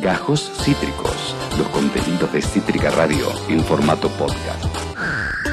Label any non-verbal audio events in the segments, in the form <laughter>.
Gajos Cítricos, los contenidos de Cítrica Radio en formato podcast.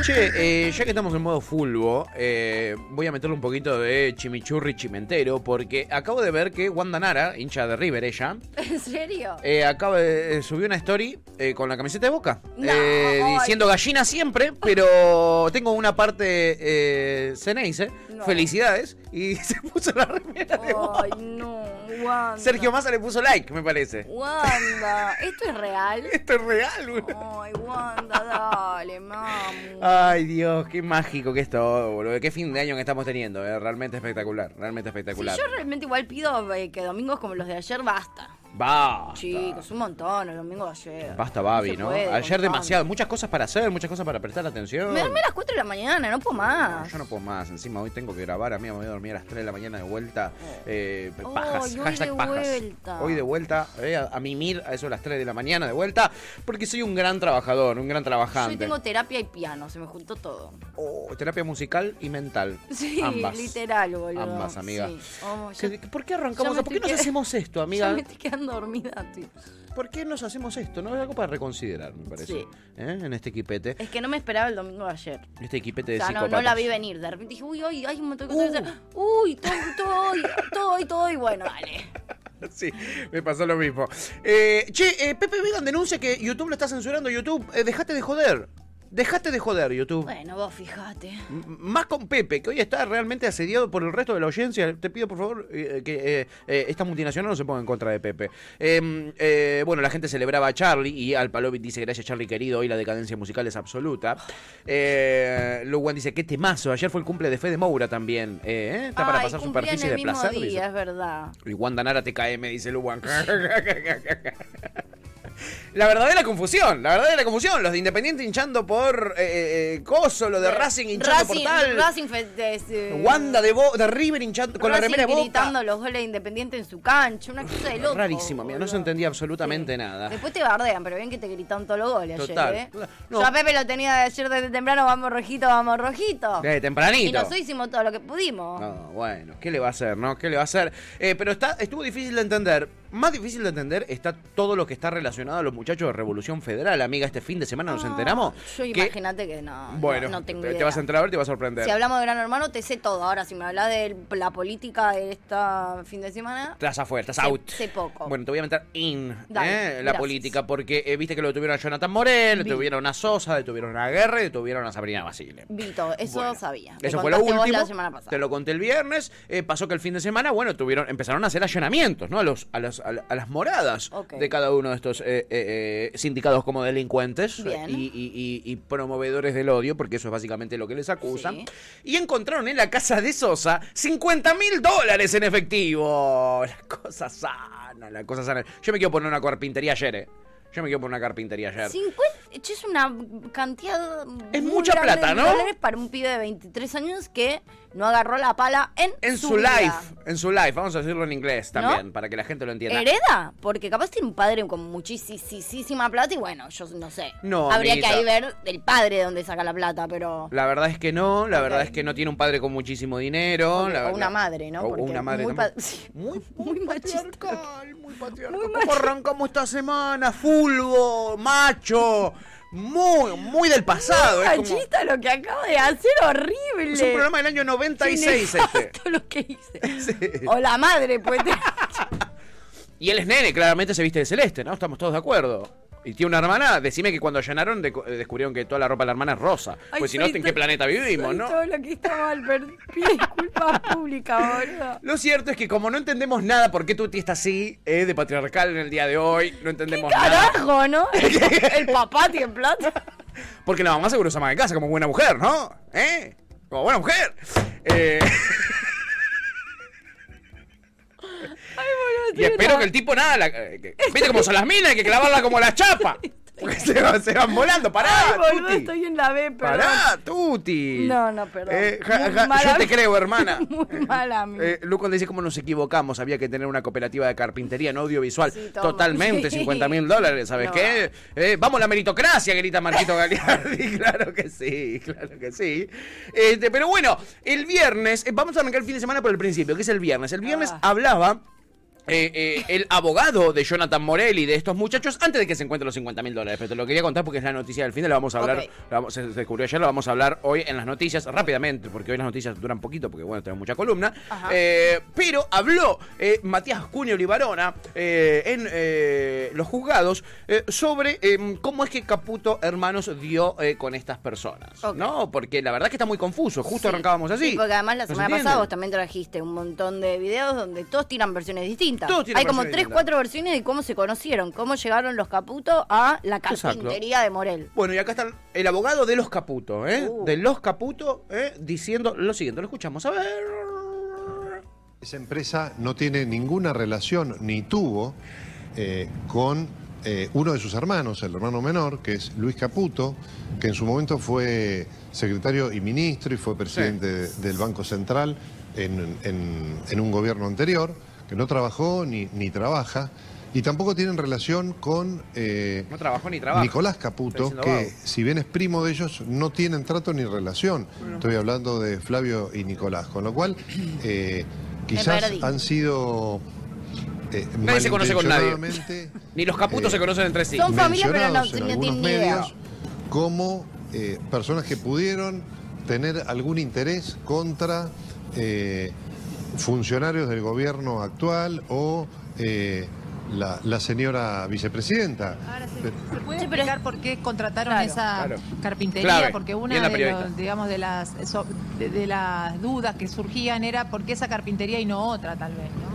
Che, eh, ya que estamos en modo fulbo, eh, voy a meterle un poquito de chimichurri chimentero, porque acabo de ver que Wanda Nara, hincha de River ella, <laughs> ¿En serio? eh, acaba de subir una story eh, con la camiseta de Boca, No, eh, diciendo gallina siempre, pero <laughs> tengo una parte eh, Ceneice, No. felicidades, y <laughs> se puso la remera de Boca. Ay, no, Wanda. Sergio Massa le puso like, me parece. Wanda, <laughs> ¿esto es real? Esto es real, güey. Ay, Wanda, dale, mamu. Ay, Dios, qué mágico que es todo, boludo. Qué fin de año que estamos teniendo, eh. realmente espectacular, realmente Sí, espectacular. yo realmente igual pido eh, que domingos como los de ayer basta. Basta. Chicos, un montón el domingo de ayer. Basta, Babi, ¿no? puede, Ayer demasiado, muchas cosas para hacer, muchas cosas para prestar atención. Me dormí a las 4 de la mañana, no puedo más. Yo no puedo más, encima hoy tengo que grabar, a mí me voy a dormir a las 3 de la mañana de vuelta. Eh, Ay, pajas, hoy hashtag de pajas. vuelta. Hoy de vuelta, eh, a, a mimir a eso a las 3 de la mañana de vuelta, porque soy un gran trabajador, un gran trabajante. Yo tengo terapia y piano, se me juntó todo. Oh, terapia musical y mental. Sí, Ambas. literal, boludo. Ambas, amiga. Sí. Oh, ¿Qué- ¿Por qué arrancamos? ¿Por qué nos hacemos esto, amiga? <laughs> dormida, tío. ¿Por qué nos hacemos esto? No es algo para reconsiderar, me parece. Sí. ¿Eh? En este equipete. Es que no me esperaba el domingo de ayer. Este equipete O de sea, no, la vi venir. De repente dije, uy, uy, hay un montón de Uh. cosas. Uy, todo, todo, todo, todo, y bueno, dale. <laughs> Sí, me pasó lo mismo. Eh, che, eh, Pepe Vegan denuncia que YouTube lo está censurando. YouTube, dejate de joder. Dejate de joder, YouTube. Bueno, vos fijate. M- Más con Pepe, que hoy está realmente asediado por el resto de la audiencia. Te pido, por favor, eh, que eh, eh, esta multinacional no se ponga en contra de Pepe. Eh, eh, bueno, la gente celebraba a Charlie y Al Palovit dice, gracias Charlie querido, hoy la decadencia musical es absoluta. Luwan dice, qué temazo. Ayer fue el cumple de Fede Moura también. Está para Ay, pasar superficie el de mismo placer. día, es verdad. Y Wanda Nara TKM, dice Luwan. <laughs> La verdadera confusión, la verdadera confusión. Los de Independiente hinchando por eh, eh, Coso, los de Racing hinchando Racing, por tal. Racing de- Wanda de, Bo- de River hinchando con la Racing remera de Boca. gritando los goles de Independiente en su cancha, una cosa de loco. Rarísimo, mira, no se entendía absolutamente Sí. nada. Después te bardean, pero bien que te gritan todos los goles Total. ayer, ¿eh? No. Yo a Pepe lo tenía de ayer desde temprano, vamos rojito, vamos rojito. Eh, Y tempranito. nosotros hicimos todo lo que pudimos. No, bueno, ¿qué le va a hacer, no? ¿Qué le va a hacer? Eh, pero está, estuvo difícil de entender. Más difícil de entender está todo lo que está relacionado a los muchachos de Revolución Federal. Amiga, este fin de semana nos Ah, enteramos. Yo que- imagínate que no, no- Bueno, no, tengo te, idea. te vas a enterar y te va a sorprender. Si hablamos de Gran Hermano, te sé todo. Ahora, si me hablas de la política de esta fin de semana, Estás afuera, estás out. sé poco. Bueno, te voy a meter in Dale, ¿eh? la política, porque eh, viste que lo detuvieron a Jonathan Morel, Vi. detuvieron a Sosa, detuvieron a Guerra y detuvieron a Sabrina Basile. Vito, eso Bueno, sabía. Eso fue lo último. la. Te lo conté el viernes. eh, pasó que el fin de semana, bueno, tuvieron, empezaron a hacer allanamientos, ¿no? A los, a los- a la- a las moradas de cada uno de estos eh, eh, eh, sindicados como delincuentes y, y- y- y promovedores del odio, porque eso es básicamente lo que les acusan. Sí. Y encontraron en la casa de Sosa 50 mil dólares en efectivo. La cosa sana, la cosa sana. Yo me quiero poner una carpintería ayer, ¿eh? Yo me quiero poner una carpintería ayer. 50, che, es una cantidad. Es mucha plata, ¿no? dólares para un pibe de 23 años que no agarró la pala en, En su, vida. life, en su life, vamos a decirlo en inglés ¿No? también, para que la gente lo entienda. ¿Hereda? Porque capaz tiene un padre con muchísima plata y bueno, yo no sé. No, Habría amiguita. que ahí ver el padre de dónde saca la plata, pero. La verdad es que no, la verdad es que no tiene un padre con muchísimo dinero. La o una madre, ¿no? O Porque una madre muy sí. <laughs> muy, Muy machista. patriarcal, muy patriarcal. Muy ¿Cómo arrancamos esta semana? Fulbo, macho, muy, muy del pasado. Es, como- lo que acaba de hacer, horrible. es un programa del año 96 Qué este. lo que hice. <laughs> Sí. O la madre, pues. <laughs> <laughs> Y él es nene, claramente se viste de celeste, ¿no? Estamos todos de acuerdo. Y tiene una hermana, decime que cuando allanaron decu- eh, descubrieron que toda la ropa de la hermana es rosa. Ay, pues si no, ¿en qué planeta vivimos, no? Todo lo que está mal, <laughs> disculpas públicas, boludo. Lo cierto es que como no entendemos nada por qué Tuti está así, eh, de patriarcal en el día de hoy, no entendemos nada. Carajo, ¿no? <laughs> El papá tiene plata. Porque la mamá seguro se ama de casa como buena mujer, ¿no? ¿Eh? Como buena mujer. Eh, <laughs> y espero que el tipo nada, la- eh, que- viste como son las minas, hay que clavarla como la chapa. <laughs> Porque se, van- se van volando, pará, Ay, boludo, Tuti. estoy en la B, perdón. Pará, Tuti. No, no, perdón. Eh, ja- ja- mala yo te creo, hermana. <laughs> Muy mala mía. Eh, Lucas dice cómo nos equivocamos. Había que tener una cooperativa de carpintería no audiovisual. Sí. Totalmente, <laughs> Sí. 50 mil dólares. ¿Sabes No. qué? Eh, vamos la meritocracia, grita Marquito Galeardi. claro que sí, claro que sí. Este, pero bueno, el viernes, eh, vamos a arrancar el fin de semana por el principio, que es el viernes. El viernes Ah. hablaba eh, eh, el abogado de Jonathan Morelli, de estos muchachos, antes de que se encuentren los 50 mil dólares. Pero te lo quería contar porque es la noticia del fin de la vamos a hablar. La vamos- se, se descubrió ayer, lo vamos a hablar hoy en las noticias rápidamente, porque hoy las noticias duran poquito, porque bueno, tenemos mucha columna. Eh, pero habló eh, Matías Cunio Olivarona eh, en eh, los juzgados sobre cómo es que Caputo Hermanos dio eh, con estas personas. ¿No? Porque la verdad que está muy confuso. Justo Sí. arrancábamos así. Sí, porque además la ¿No se semana pasada vos también trajiste un montón de videos donde todos tiran versiones distintas. Hay como tres, cuatro versiones de cómo se conocieron, cómo llegaron los Caputo a la Exacto. carpintería de Morel. Bueno, y acá está el abogado de los Caputo, ¿eh? Uh. De los Caputo, ¿eh? Diciendo lo siguiente. Lo escuchamos. A ver. Esa empresa no tiene ninguna relación ni tuvo eh, con eh, uno de sus hermanos, el hermano menor, que es Luis Caputo, que en su momento fue secretario y ministro y fue presidente de- del Banco Central en, en- en un gobierno anterior, que no trabajó ni, ni trabaja, y tampoco tienen relación con eh, No trabajó ni trabaja. Nicolás Caputo, que si bien es primo de ellos, no tienen trato ni relación. Estoy hablando de Flavio y Nicolás, con lo cual <clears throat> eh, quizás han sido... eh, Nadie se conoce con nadie. <laughs> Ni los Caputos eh, se conocen entre sí. Son familia, pero no, mencionados en no algunos tienen medios como eh, personas que pudieron tener algún interés contra eh, funcionarios del gobierno actual o eh, la, la señora vicepresidenta. Ahora, ¿se, se puede explicar por qué contrataron Claro. esa Claro. carpintería? Clave. Porque una de, los, digamos, de las de, de las dudas que surgían era por qué esa carpintería y no otra, tal vez, ¿no?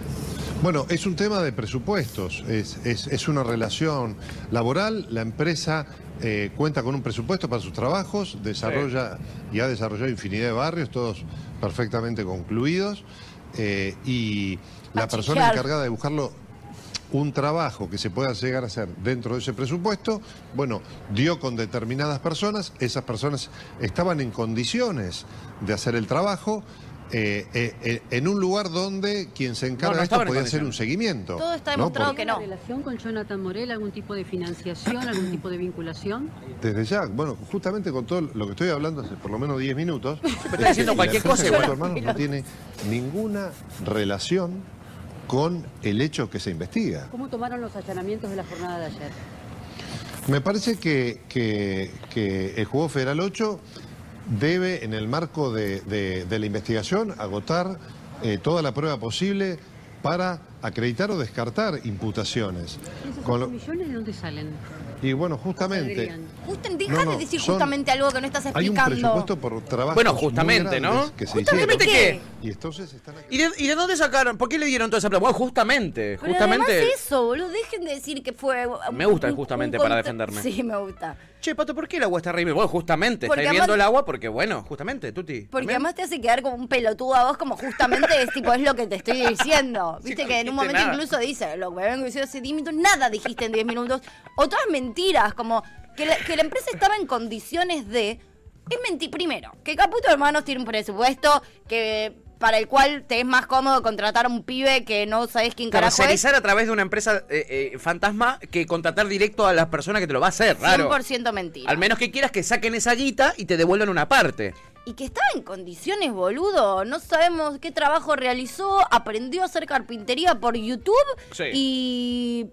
Bueno, es un tema de presupuestos, es, es- es una relación laboral, la empresa eh, cuenta con un presupuesto para sus trabajos, desarrolla y ha desarrollado infinidad de barrios, todos perfectamente concluidos, eh, y la persona encargada de buscarlo un trabajo que se pueda llegar a hacer dentro de ese presupuesto, bueno, dio con determinadas personas, esas personas estaban en condiciones de hacer el trabajo, eh, eh, eh, en un lugar donde quien se encarga No, no de esto podía hacer un seguimiento. Todo está ¿no? demostrado Por- que no. ¿Tiene relación con Jonathan Morel? ¿Algún tipo de financiación? ¿Algún tipo de vinculación? Desde ya, bueno, justamente con todo lo que estoy hablando hace por lo menos 10 minutos. está diciendo <laughs> cualquier cosa igual. Hermanos no tiene ninguna relación con el hecho que se investiga. ¿Cómo tomaron los allanamientos de la jornada de ayer? Me parece que, que- que el Juego Federal 8 debe, en el marco de, de- de la investigación, agotar eh, toda la prueba posible para acreditar o descartar imputaciones. ¿Esos Con 8 lo- millones de dónde salen? y bueno, justamente... Justen, deja No, no, de decir son- justamente algo que no estás Hay un explicando. presupuesto por trabajo. Bueno, justamente, ¿no? Que se ¿Justamente hicieron. qué? Y entonces están aquí. ¿Y de, y de dónde sacaron? ¿Por qué le dieron toda esa plata? Bueno, justamente, Pero justamente. además eso, boludo, dejen de decir que fue... Me gusta un- justamente un para defenderme. Sí, me gusta. Che, Pato, ¿por qué el agua está arriba? Bueno, justamente, Porque está hirviendo el agua porque, bueno, justamente, Tuti. Porque ¿también? además te hace quedar como un pelotudo a vos, como justamente es tipo, es lo que te estoy diciendo. Sí, Viste no que en un momento nada. incluso dice, lo que vengo diciendo hace 10 minutos, nada dijiste en 10 minutos. O todas mentiras, como que la, que la empresa estaba en condiciones de. Es mentir. Primero, que Caputo Hermanos tiene un presupuesto que para el cual te es más cómodo contratar a un pibe que no sabes quién carajo. Comercializar a través de una empresa eh, eh, fantasma que contratar directo a la persona que te lo va a hacer, raro. 100% mentira. Al menos que quieras que saquen esa guita y te devuelvan una parte. Y que estaba en condiciones, boludo. No sabemos qué trabajo realizó. Aprendió a hacer carpintería por YouTube. Sí. Y.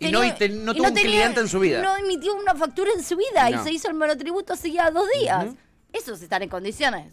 Y no- y te- no tuvo un cliente en su vida. No emitió una factura en su vida. No. Y se hizo el monotributo hace ya dos días. Ujú. Eso es estar en condiciones.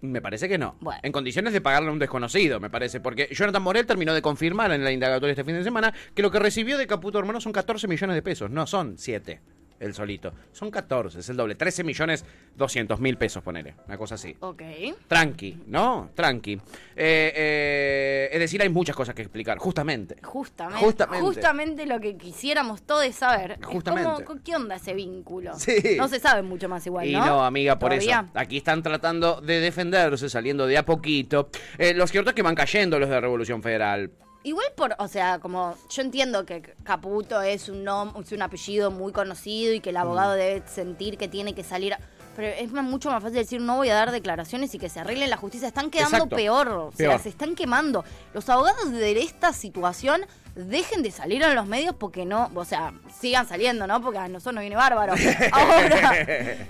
Me parece que no. Bueno. En condiciones de pagarle a un desconocido, me parece. Porque Jonathan Morel terminó de confirmar en la indagatoria este fin de semana que lo que recibió de Caputo Hermano son 14 millones de pesos. No son 7 el solito. Son 14, es el doble. 13 millones 200 mil pesos, ponele. Una cosa así. Ok. Tranqui, ¿no? Tranqui. Eh, eh, es decir, hay muchas cosas que explicar, justamente. Justamente, Justamente. justamente. lo que quisiéramos todos saber. es Justamente. ¿Qué onda ese vínculo? Sí. No se sabe mucho más igual, Y ¿no? no, amiga, por ¿Todavía? eso. Aquí están tratando de defenderse, saliendo de a poquito. Eh, los cierto es que van cayendo los de Revolución Federal. Igual por, o sea, como yo entiendo que Caputo es un nom- es un apellido muy conocido y que el abogado Mm. debe sentir que tiene que salir, a- pero es mucho más fácil decir no voy a dar declaraciones y que se arregle la justicia. Están quedando Exacto. peor, o sea, Peor. se están quemando. Los abogados de esta situación dejen de salir a los medios porque no, o sea, sigan saliendo, ¿no? Porque a nosotros nos viene bárbaro. <laughs> Ahora,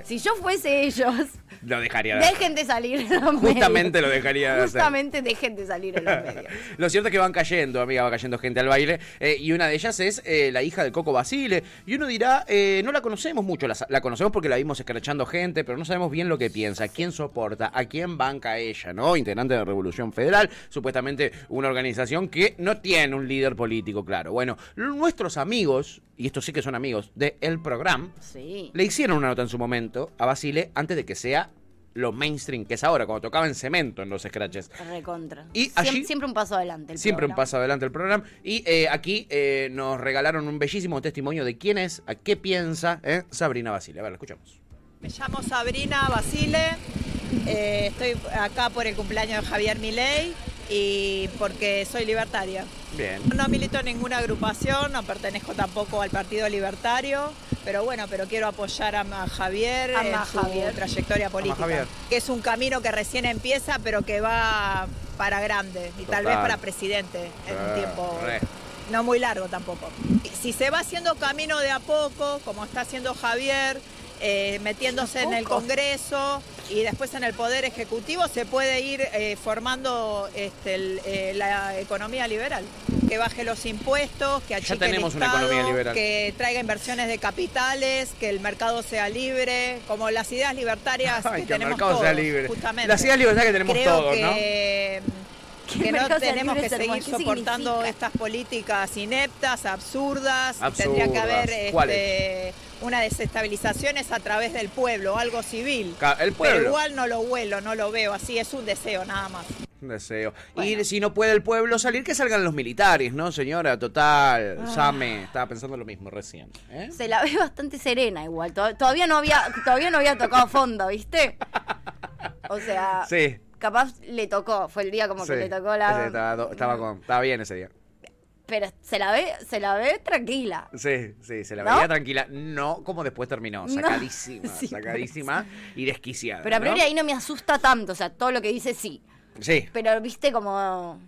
si yo fuese ellos, lo dejaría de hacer. Dejen de salir en los Justamente medios. lo dejaría de hacer. Justamente dejen de salir en los <laughs> medios. Lo cierto es que van cayendo, amiga, va cayendo gente al baile. eh, y una de ellas es eh, la hija del Coco Basile. Y uno dirá, eh, no la conocemos mucho, la, la conocemos porque la vimos escrachando gente, pero no sabemos bien lo que piensa, quién soporta, a quién banca ella, ¿no? Integrante de Revolución Federal, supuestamente una organización que no tiene un líder político, claro. Bueno, nuestros amigos, y estos sí que son amigos, de El Programa, Sí. le hicieron una nota en su momento a Basile antes de que sea lo mainstream que es ahora, cuando tocaba en cemento en los scratches. Recontra. Y allí- siempre un paso adelante. el Siempre un paso adelante el programa. Y eh, aquí eh, nos regalaron un bellísimo testimonio de quién es, a qué piensa eh, Sabrina Basile. A ver, la escuchamos. Me llamo Sabrina Basile, eh, estoy acá por el cumpleaños de Javier Milei y porque soy libertaria. Bien. No milito en ninguna agrupación, no pertenezco tampoco al Partido Libertario, pero bueno, pero quiero apoyar a, Javier en a su Javier. trayectoria política, Javier. que es un camino que recién empieza, pero que va para grande y tal vez para presidente en un tiempo re. no muy largo tampoco. Si se va haciendo camino de a poco, como está haciendo Javier, eh, metiéndose en el? Congreso y después en el Poder Ejecutivo, se puede ir eh, formando este, el- eh, la economía liberal. Que baje los impuestos, que achique tenemos el una Estado, economía liberal. que traiga inversiones de capitales, que el mercado sea libre, como las ideas libertarias Ay, que, que el tenemos sea todos, libre. justamente. Las ideas libertarias que tenemos Creo todos, ¿no? que, el no tenemos que seguir ¿Qué soportando significa? estas políticas ineptas, absurdas. Tendría que haber ¿Cuáles? este, una desestabilización es a través del pueblo, algo civil. El pueblo. Pero igual no lo huelo, no lo veo así, es un deseo nada más. Un deseo. Bueno. Y si no puede el pueblo salir, que salgan los militares, ¿no, señora? Total. Ah. Same, estaba pensando lo mismo recién. ¿eh? Se la ve bastante serena igual. To- Todavía no había, todavía no había tocado fondo, ¿viste? O sea, Sí. capaz le tocó. Fue el día como Sí. que le tocó la. Estaba, estaba con- estaba bien ese día. Pero se la ve, se la ve tranquila. Sí, sí, se la ¿No? veía tranquila. No como después terminó. No. Sacadísima, <laughs> Sí, sacadísima y desquiciada. Pero a ¿no? priori ahí no me asusta tanto. O sea, todo lo que dice sí. Sí. Pero viste como.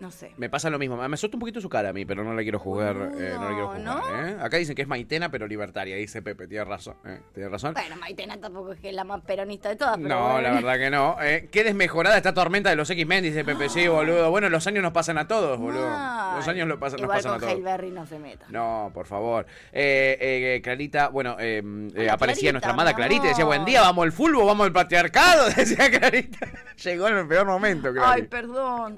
No sé. Me pasa lo mismo. Me asusta un poquito su cara a mí, pero no la quiero jugar. eh, no la quiero jugar No, ¿eh? Acá dicen que es maitena, pero libertaria. Dice Pepe, tiene razón. ¿eh? Tiene razón. Bueno, Maitena tampoco es que la más peronista de todas. pero No, bueno. la verdad que no. Eh, qué desmejorada esta tormenta de los X-Men, dice Pepe. Sí, boludo. Bueno, los años nos pasan a todos, boludo. Mal. Los años lo pasan, nos pasan a todos. Berry no se meta. No, por favor. Eh, eh, Clarita, bueno, eh, eh, aparecía Clarita, nuestra amada Clarita y decía, buen día, vamos al fútbol, vamos al patriarcado, <laughs> decía Clarita. Llegó en el peor momento, Ay, Clarita. perdón.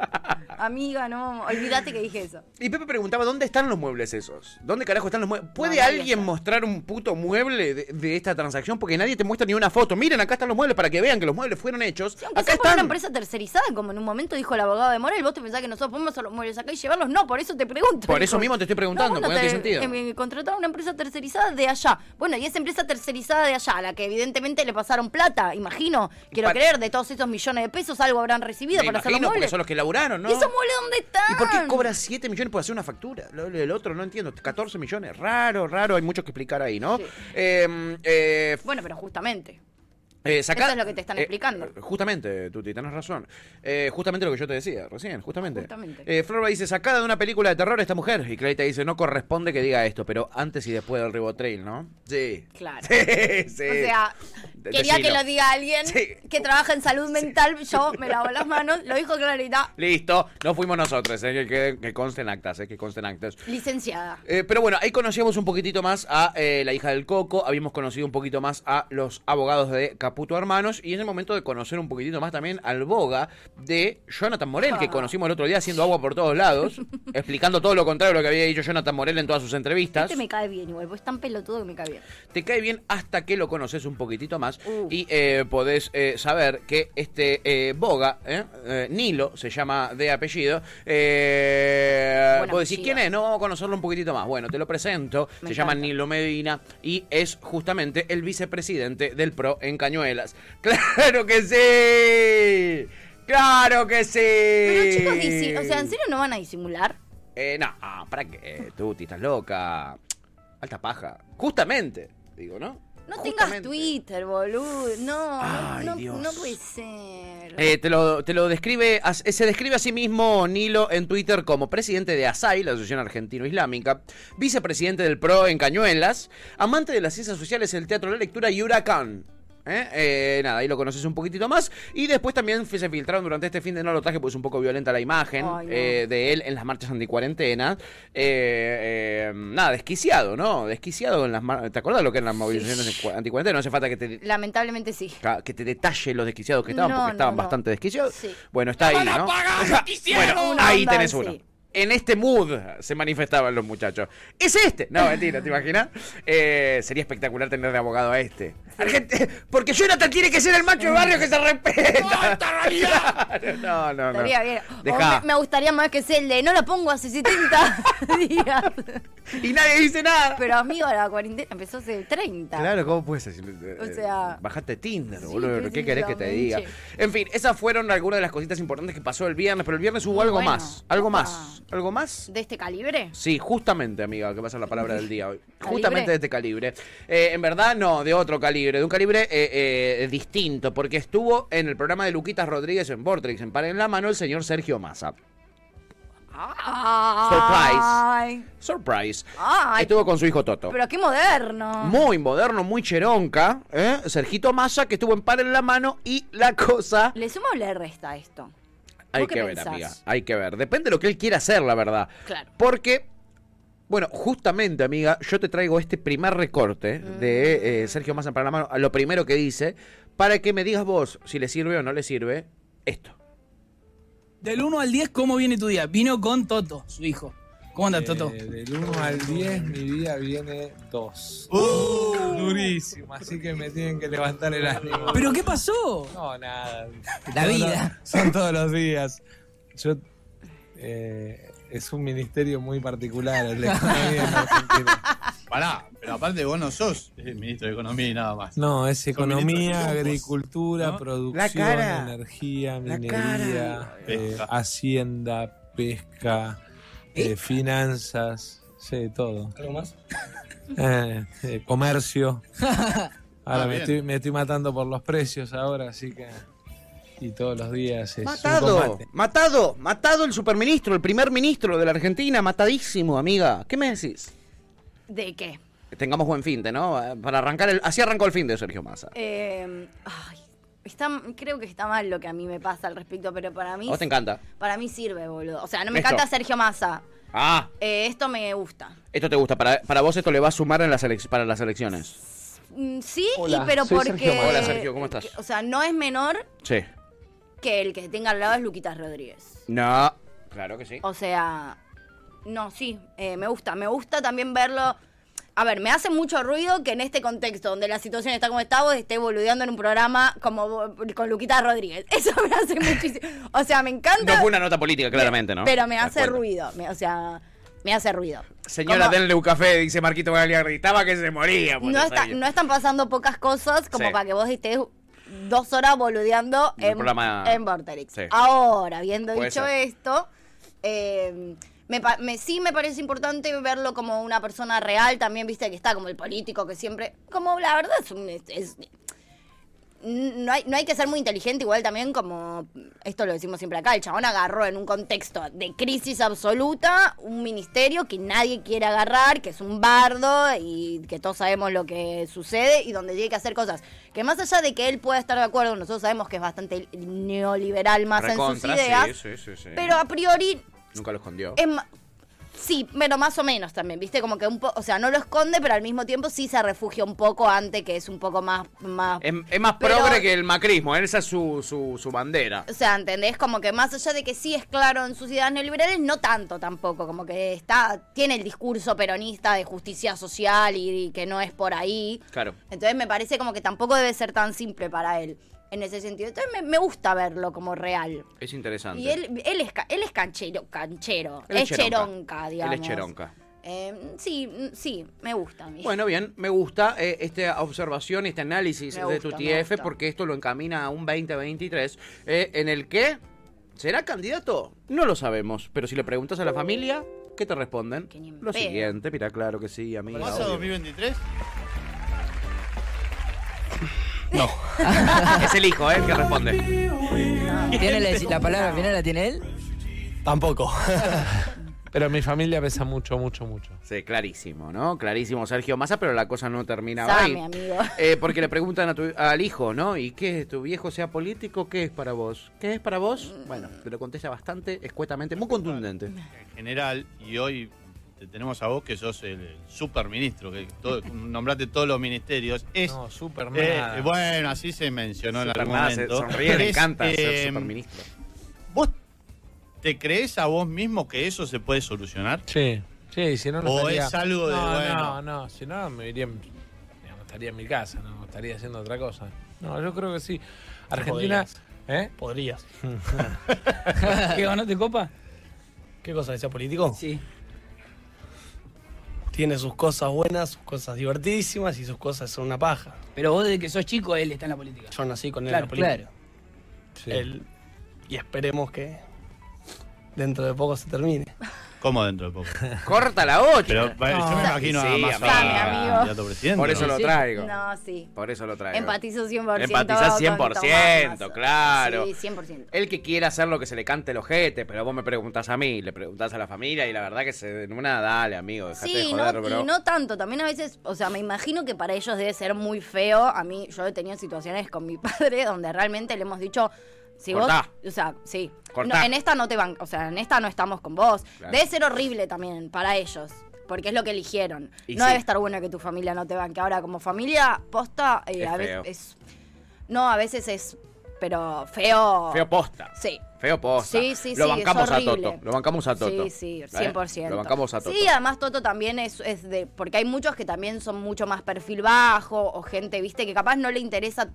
Amiga, no. Olvídate que dije eso. Y Pepe preguntaba, ¿dónde están los muebles esos? ¿Dónde carajo están los muebles? ¿Puede No, alguien mostrar un puto mueble de, de esta transacción? Porque nadie te muestra ni una foto. Miren, acá están los muebles para que vean que los muebles fueron hechos. Sí, acá sea por una están. empresa tercerizada, como en un momento dijo el abogado de Morel, vos te pensás que nosotros podemos hacer los muebles acá y llevarlos. No, por eso te pregunto. Por eso mismo te estoy preguntando, No, no te- tiene sentido. eh, contrataron una empresa tercerizada de allá. Bueno, y esa empresa tercerizada de allá, a la que evidentemente le pasaron plata, imagino, quiero creer, de todos esos millones de pesos, algo habrán recibido Me para hacer los imagino, porque muebles. son los que laburaron, ¿no? ¿Y esos muebles dónde están? ¿Y por qué cobra 7 millones por hacer una factura? El otro, no entiendo. 14 millones. Raro, raro. Hay mucho que explicar ahí, ¿no? Sí. Eh, eh, Bueno, pero justamente. eh, Eso es lo que te están explicando. eh, justamente, Tuti, tenés razón. Eh, justamente lo que yo te decía recién, justamente. Justamente. Eh, Florba dice, sacada de una película de terror esta mujer. Y Clarita dice, no corresponde que diga esto, pero antes y después del ribotrail, ¿no? Sí. Claro. <laughs> Sí, sí. O sea, Quería que lo diga alguien Sí. que trabaja en salud mental. <laughs> Yo me lavo las manos, lo dijo Clarita, Listo, no fuimos nosotros, eh, que, que, que consten actas, eh, que consten actas. licenciada. Eh, pero bueno, ahí conocíamos un poquitito más a eh, la hija del Coco, habíamos conocido un poquito más a los abogados de Caputo Hermanos y es el momento de conocer un poquitito más también al boga de Jonathan Morel, que Ah. conocimos el otro día haciendo agua por todos lados, <laughs> explicando todo lo contrario de lo que había dicho Jonathan Morel en todas sus entrevistas. Este me cae bien igual, pues es tan pelotudo que me cae bien. Te cae bien hasta que lo conoces un poquitito más Y eh, podés eh, saber que este eh, boga, Nilo, se llama de apellido, eh, vos decís. ¿quién es? No, vamos a conocerlo un poquitito más. Bueno, te lo presento, Me se llama. Nilo Medina y es justamente el vicepresidente del PRO en Cañuelas. <laughs> ¡Claro que sí! ¡Claro que sí! Pero chicos, disi- o sea, ¿en serio no van a disimular? Eh, no, ¿para qué? Tuti, estás loca. Alta paja. Justamente, digo, ¿no? No Justamente. tengas Twitter, boludo. No, Ay, no, Dios. no puede ser. Eh, te, lo, te lo describe, as- se describe a sí mismo Nilo en Twitter como presidente de ASAI, la Asociación Argentino-Islámica, vicepresidente del PRO en Cañuelas, amante de las ciencias sociales, el teatro, la lectura y huracán. ¿Eh? Eh, nada, ahí lo conoces un poquitito más. Y después también se filtraron durante este fin de no lo traje, pues es un poco violenta la imagen Ay, no. eh, de él en las marchas anticuarentena. Eh, eh, nada, desquiciado, ¿no? Desquiciado en las mar- ¿Te acuerdas lo que eran las movilizaciones de anticuarentena? No hace falta que te, Lamentablemente sí. que te detalle los desquiciados que estaban, No, porque estaban no. bastante desquiciados. Sí. Bueno, está ahí, ¿no? <laughs> bueno, ahí tenés uno. En este mood se manifestaban los muchachos. ¿Es este? No, mentira, ¿te imaginas? Eh, sería espectacular tener de abogado a este. Argent- Porque Jonathan tiene que ser el macho de barrio que se respeta. No, no, no. Estaría bien. Dejá. me, me gustaría más que sea el de no la pongo hace 70 <laughs> días. Y nadie dice nada. Pero amigo, la cuarentena empezó hace 30. Claro, ¿cómo puedes decir? O sea- Bajate Tinder, Sí, boludo. ¿Qué querés que te diga? En fin, esas fueron algunas de las cositas importantes que pasó el viernes, pero el viernes hubo algo bueno. más. Algo Opa. ¿Algo más? ¿De este calibre? Sí, justamente, amiga, que va a ser la palabra del día hoy. <laughs> Justamente de este calibre. Eh, en verdad, no, de otro calibre, de un calibre eh, eh, distinto, porque estuvo en el programa de Luquitas Rodríguez en Vortex, en Par en la Mano, el señor Sergio Massa. Ay. Surprise. Ay. Estuvo con su hijo Toto. Pero qué moderno. Muy moderno, muy cheronca, ¿eh? Sergito Massa, que estuvo en Par en la Mano, y la cosa... ¿Le suma o le resta esto? Hay ¿Vos qué que ver, amiga. Hay que ver. Depende de lo que él quiera hacer, la verdad. Claro. Porque, bueno, justamente, amiga, yo te traigo este primer recorte de eh, Sergio Massa para la mano, lo primero que dice, para que me digas vos si le sirve o no le sirve esto. Del 1 al 10, ¿cómo viene tu día? Vino con Toto, su hijo. ¿Cómo anda, Toto? Eh, del 1 al 10 mi día viene 2. Durísimo, así que me tienen que levantar el ánimo. ¿Pero qué pasó? No, nada. La vida. son todos los días. Yo eh, es un ministerio muy particular el de economía en Argentina. Pará, pero aparte vos no sos el ministro de Economía y nada más. No, es economía, agricultura, ¿no? producción, energía, minería, cara. eh, hacienda, pesca, eh, finanzas, sí, todo. ¿Algo más? <laughs> Eh, eh, comercio. <laughs> Ahora Ah, me, estoy, me estoy matando por los precios ahora, así que... Y todos los días es un Matado, combate. matado, matado el superministro, el primer ministro de la Argentina, matadísimo, amiga. ¿Qué me decís? ¿De qué? Tengamos buen fin de, ¿no? Para arrancar el... Así arrancó el fin de Sergio Massa. Eh, ay, está, creo que está mal lo que a mí me pasa al respecto, pero para ¿A mí, vos te encanta? para mí sirve, boludo. O sea, no me Esto. encanta Sergio Massa. Ah, Eh, esto me gusta. esto te gusta. Para, para vos esto le va a sumar en las para las elecciones. Mm, Sí, Hola, y pero soy porque. Sergio. Hola, Sergio, ¿cómo estás? que- o sea, no es menor Sí. que el que tenga al lado es Luquitas Rodríguez. No. Claro que sí. O sea, no, sí, eh, me gusta. Me gusta también verlo. A ver, me hace mucho ruido que en este contexto, donde la situación está como está, vos esté boludeando en un programa como con Luquita Rodríguez. <laughs> Eso me hace muchísimo. O sea, me encanta. No fue una nota política, claramente, ¿no? Pero me hace ruido. me- o sea, me hace ruido. Señora, Como- denle un café, dice Marquito Gagliardi. Estaba que se moría. por no, está- no están pasando pocas cosas como Sí. para que vos estés dos horas boludeando En en, programa- en Vorterix. Sí. Ahora, habiendo Puede dicho ser. esto, eh, me, me- sí me parece importante verlo como una persona real. También, viste, que está como el político que siempre... Como la verdad es un... es- es- no hay, no hay que ser muy inteligente, igual también como, esto lo decimos siempre acá, el chabón agarró en un contexto de crisis absoluta un ministerio que nadie quiere agarrar, que es un bardo y que todos sabemos lo que sucede y donde tiene que hacer cosas que más allá de que él pueda estar de acuerdo, nosotros sabemos que es bastante neoliberal más en Recontra, sus ideas, sí, sí, sí, sí. pero a priori Nunca lo escondió. Sí, pero más o menos también, ¿viste? Como que un poco, o sea, no lo esconde, pero al mismo tiempo sí se refugia un poco ante que es un poco más... más Es, es más Pero- progre que el macrismo, esa es su, su, su bandera. O sea, ¿entendés? Como que más allá de que sí es claro en sus ideas neoliberales, no tanto tampoco. Como que está, tiene el discurso peronista de justicia social y, y que no es por ahí. Claro. Entonces me parece como que tampoco debe ser tan simple para él en ese sentido. Entonces me, me gusta verlo como real. Es interesante. Y él, él es, él es canchero, canchero. Él es es cheronca, cheronca. digamos. Él es cheronca. Eh, sí, sí, me gusta a mí. Bueno, bien, me gusta eh, esta observación, este análisis Me de gusta, tu TF, porque esto lo encamina a un 2023, eh, en el que será candidato. No lo sabemos, pero si le preguntas a la familia, ¿qué te responden? Que Lo pedo. siguiente, mira, claro que sí, amiga. ¿Pasa obvio. 2023? No. <laughs> Es el hijo, ¿eh? El que responde. ¿Tiene la, la palabra final la tiene él? Tampoco. <laughs> Pero mi familia pesa mucho, mucho, mucho. Sí, clarísimo, ¿no? Clarísimo Sergio Massa, pero la cosa no termina Sabe, ahí. amigo. Eh, porque le preguntan a tu- al hijo, ¿no? ¿Y qué? ¿Tu viejo sea político? ¿Qué es para vos? ¿Qué es para vos? Bueno, te lo contesta bastante escuetamente, muy contundente. En general, y hoy te tenemos a vos que sos el superministro, que todo, nombraste todos los ministerios. Es, No, super eh, nada. bueno, así se mencionó en algún nada, se momento. sonríe, le encanta ser eh, superministro. ¿Vos te crees a vos mismo que eso se puede solucionar? Sí, sí, si no, no O estaría- es algo de, no, bueno. No, no, si no, me iría, digamos, estaría en mi casa, no estaría haciendo otra cosa. No, yo creo que sí. Argentina, ¿eh? Podrías. <laughs> <laughs> ¿Qué te copa? ¿Qué cosa? ¿Decía político? Sí. Tiene sus cosas buenas, sus cosas divertidísimas y sus cosas son una paja. Pero vos desde que sos chico, él está en la política. Yo nací con él Claro, en la política. claro. Sí. Él- y esperemos que dentro de poco se termine. ¿Cómo dentro de poco? <laughs> Corta la 8. Pero yo me imagino Sí, a más presidente. Por eso ¿no? lo Sí. traigo. No, sí. Por eso lo traigo. Empatizo 100%. Empatizás con 100%, Tomás. claro. Sí, 100%. El que quiera hacer lo que se le cante el ojete, pero vos me preguntás a mí, le preguntás a la familia y la verdad que se en una dale, amigo, dejate de Sí, joder, no, bro. y no tanto. También a veces, o sea, me imagino que para ellos debe ser muy feo. A mí, yo he tenido situaciones con mi <laughs> padre donde realmente le hemos dicho, si Cortá. vos, o sea, sí, Cortá. No, en esta no te van, o sea, en esta no estamos con vos. Claro. Debe ser horrible también para ellos. Porque es lo que eligieron. Y no sí. debe estar bueno que tu familia no te banque. Ahora, como familia, posta, eh, Es a veces es. No, a veces es. Pero feo. Feo posta. Sí. Feo posta. Sí, sí, Lo sí, bancamos es a. Toto. Lo bancamos a Toto. Sí, sí, ¿Eh? 100%. Lo bancamos a Toto. Sí, además Toto también es, es de... Porque hay muchos que también son mucho más perfil bajo o gente, viste, que capaz no le interesa...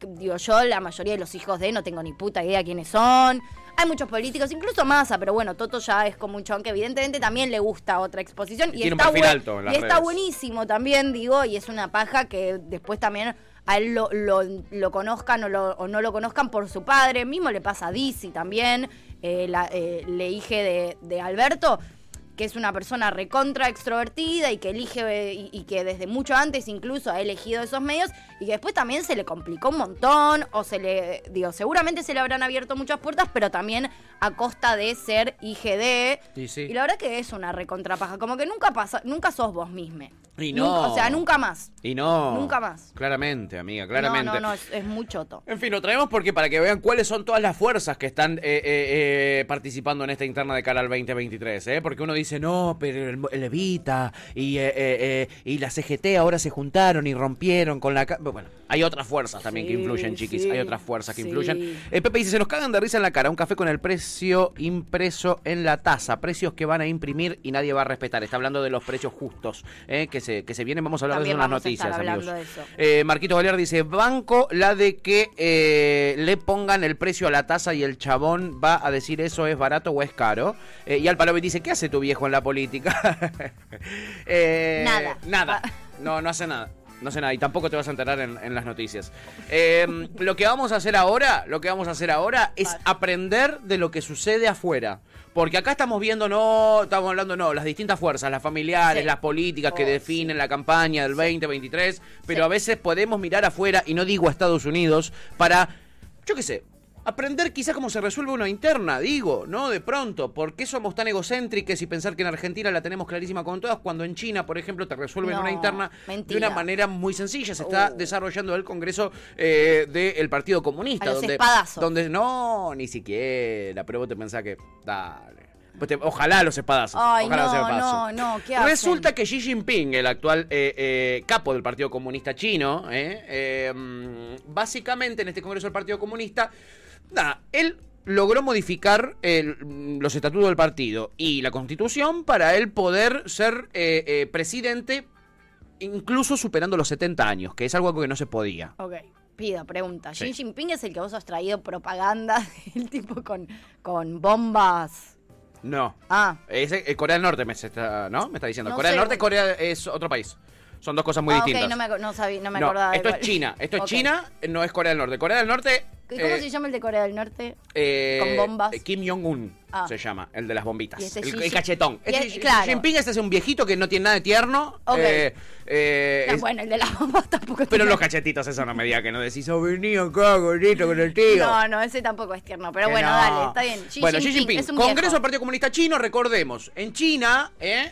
Digo, yo la mayoría de los hijos de no tengo ni puta idea quiénes son. Hay muchos políticos, incluso Massa, pero bueno, Toto ya es como un chon que evidentemente también le gusta otra exposición. Y está, buen- alto y está buenísimo también, digo, y es una paja que después también a él lo, lo- lo conozcan o, lo- o no lo conozcan por su padre. Mismo le pasa a Dizzy también, eh, la, eh, le dije de, de Alberto, que es una persona recontra extrovertida y que elige eh, y, y que desde mucho antes incluso ha elegido esos medios y que después también se le complicó un montón o se le, digo, seguramente se le habrán abierto muchas puertas, pero también a costa de ser IGD. Y sí. Y la verdad que es una recontrapaja, como que nunca pasa, nunca sos vos misme. Y Nunca- no. o sea, nunca más. Y no. Nunca más. Claramente, amiga, claramente. No, no, no, es, es muy choto. En fin, lo traemos porque para que vean cuáles son todas las fuerzas que están eh, eh, eh, participando en esta interna de cara al 2023, ¿eh? Porque uno dice, no, pero el, el Evita y, eh, eh, eh, y la CGT ahora se juntaron y rompieron con la... ca-". Bueno, hay otras fuerzas también que influyen, chiquis, sí, hay otras fuerzas que sí. influyen. Eh, Pepe dice, se nos cagan de risa en la cara, un café con el precio impreso en la taza, precios que van a imprimir y nadie va a respetar. Está hablando de los precios justos que, se, que se vienen, vamos a hablar También de unas vamos a noticias, amigos. de eso. Marquito Galear dice, banco la de que le pongan el precio a la taza y el chabón va a decir eso es barato o es caro. Y Alpalovi dice, ¿qué hace tu viejo en la política? <laughs> Eh, Nada. Nada. No, no hace nada. No sé nada, y tampoco te vas a enterar en, en las noticias. Eh, lo que vamos a hacer ahora, lo que vamos a hacer ahora es aprender de lo que sucede afuera. Porque acá estamos viendo, no, estamos hablando, no, las distintas fuerzas, las familiares, Sí. las políticas que Oh, definen la campaña del 2023, pero a veces podemos mirar afuera, y no digo a Estados Unidos, para, yo qué sé, aprender quizás cómo se resuelve una interna, digo, ¿no? De pronto, ¿por qué somos tan egocéntricos y pensar que en Argentina la tenemos clarísima con todas, cuando en China, por ejemplo, te resuelven No, una interna de una manera muy sencilla? Se está Uh. desarrollando el Congreso eh, del Partido Comunista. A los donde, espadazos. donde no, ni siquiera, pero vos te pensás que, dale. Pues ojalá los espadazos. Ay, ojalá los no, espadazos. no, no, ¿qué hacen? Resulta que Xi Jinping, el actual eh, eh, capo del Partido Comunista Chino, eh, mm, básicamente en este Congreso del Partido Comunista, nada, él logró modificar el- mm, los estatutos del partido y la constitución para él poder ser eh, eh, presidente incluso superando los 70 años, que es algo que no se podía. Ok, pido, pregunta. Sí. Xi Jinping es el que vos has traído propaganda <laughs> del tipo con, con bombas. No. Ah, Ese, eh, Corea del Norte me está, ¿no? Me está diciendo. No Corea del. Norte, Corea es otro país. Son dos cosas muy ah, distintas. no me, no sabía, no me acordaba. esto es. China. Esto es. China, no es Corea del Norte. Corea del Norte. ¿Y ¿Cómo eh, se llama el de Corea del Norte? eh, con bombas? eh, Kim Jong-un. Ah. se llama, el de las bombitas. El, Xi- el cachetón. y Este Xi. Jinping este es un viejito que no tiene nada de tierno. Ok. eh, No, es- bueno, el de las bombas tampoco es pero los cachetitos, eso no me diga que no decís, oh, vení acá, gordito, con el tío. No, no, ese tampoco es tierno. Pero Que bueno, no. dale, está bien. Xi bueno, Xi Jinping, es un Congreso del Partido Comunista Chino, recordemos, en China,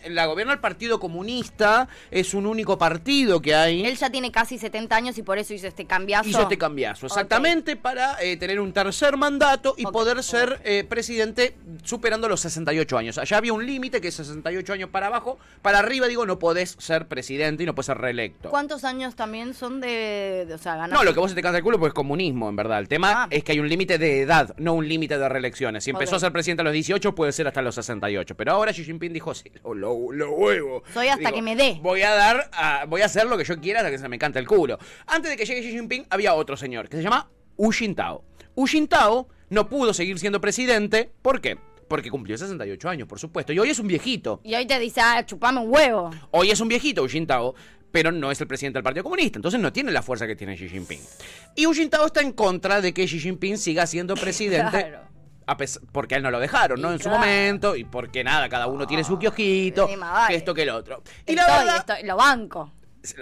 la gobierna el Partido Comunista, es un único partido que hay. Él ya tiene casi 70 años y por eso hizo este cambiazo. Hizo este cambiazo, exactamente para eh, tener un tercer mandato y poder ser eh, presidente superando los 68 años. Allá había un límite que es 68 años para abajo, para arriba digo no podés ser presidente y no podés ser reelecto. ¿Cuántos años también son de, de- o sea, ganar? No, lo que vos se te canta el culo pues es comunismo, en verdad. El tema es que hay un límite de edad, no un límite de reelecciones. Si empezó a ser presidente a los 18, puede ser hasta los 68. Pero ahora Xi Jinping dijo, sí, lo, lo, lo huevo. Soy hasta Digo, que me dé. Voy a dar, a- voy a hacer lo que yo quiera hasta que se me cante el culo. Antes de que llegue Xi Jinping, había otro señor que se llama Hu Jintao. Hu Jintao no pudo seguir siendo presidente. ¿Por qué? Porque cumplió 68 años, por supuesto. Y hoy es un viejito. Y hoy te dice, ah, chupame un huevo. Hoy es un viejito, Hu Jintao, pero no es el presidente del Partido Comunista, entonces no tiene la fuerza que tiene Xi Jinping. Y Hu Jintao está en contra de que Xi Jinping siga siendo <laughs> presidente. Claro. a porque a él no lo dejaron, ¿no? Y en su momento, y porque nada, cada uno tiene su kiosquito, más vale. que esto que el otro. Y la Estoy, verdad, estoy- lo banco.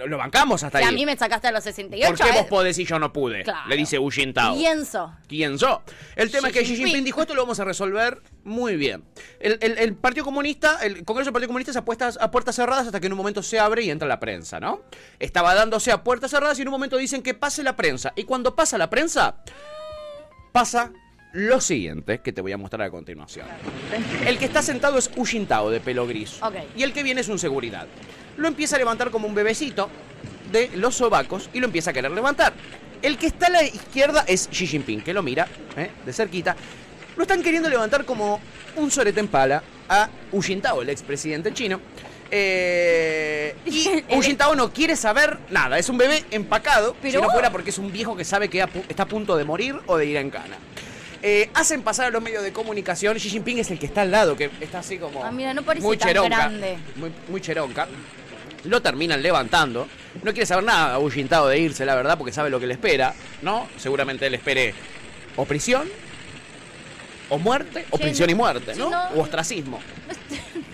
Lo, bancamos hasta Si a ahí. mí me sacaste a los 68, ¿Por qué vos eh, podés y yo no pude? Claro. Le dice Hu Jintao. pienso. ¿Quién yo? El tema Xi es que Xi Jinping. Dijo esto lo vamos a resolver muy bien. El, el- el Partido Comunista, el Congreso del Partido Comunista es a puertas, a puertas cerradas hasta que en un momento se abre y entra la prensa, ¿no? Estaba dándose a puertas cerradas y en un momento dicen que pase la prensa. Y cuando pasa la prensa, pasa lo siguiente que te voy a mostrar a continuación. El que está sentado es Hu Jintao, de pelo gris. Y el que viene es un seguridad. Lo empieza a levantar como un bebecito de los sobacos y lo empieza a querer levantar. El que está a la izquierda es Xi Jinping, que lo mira ¿eh? de cerquita. Lo están queriendo levantar como un sorete en pala a Hu Jintao, el expresidente chino. Eh, y <laughs> Hu Jintao no quiere saber nada. Es un bebé empacado, Pero- si no fuera porque es un viejo que sabe que está a punto de morir o de ir en cana. Eh, hacen pasar a los medios de comunicación. Xi Jinping es el que está al lado, que está así como. Ah, mira, no parece muy tan cheronca. grande. Muy, muy cheronca. Lo terminan levantando. No quiere saber nada Hu Jintao de irse, la verdad, porque sabe lo que le espera, ¿no? Seguramente él espere o prisión, o muerte, o Sí, prisión y muerte, ¿no? no- O ostracismo. <laughs>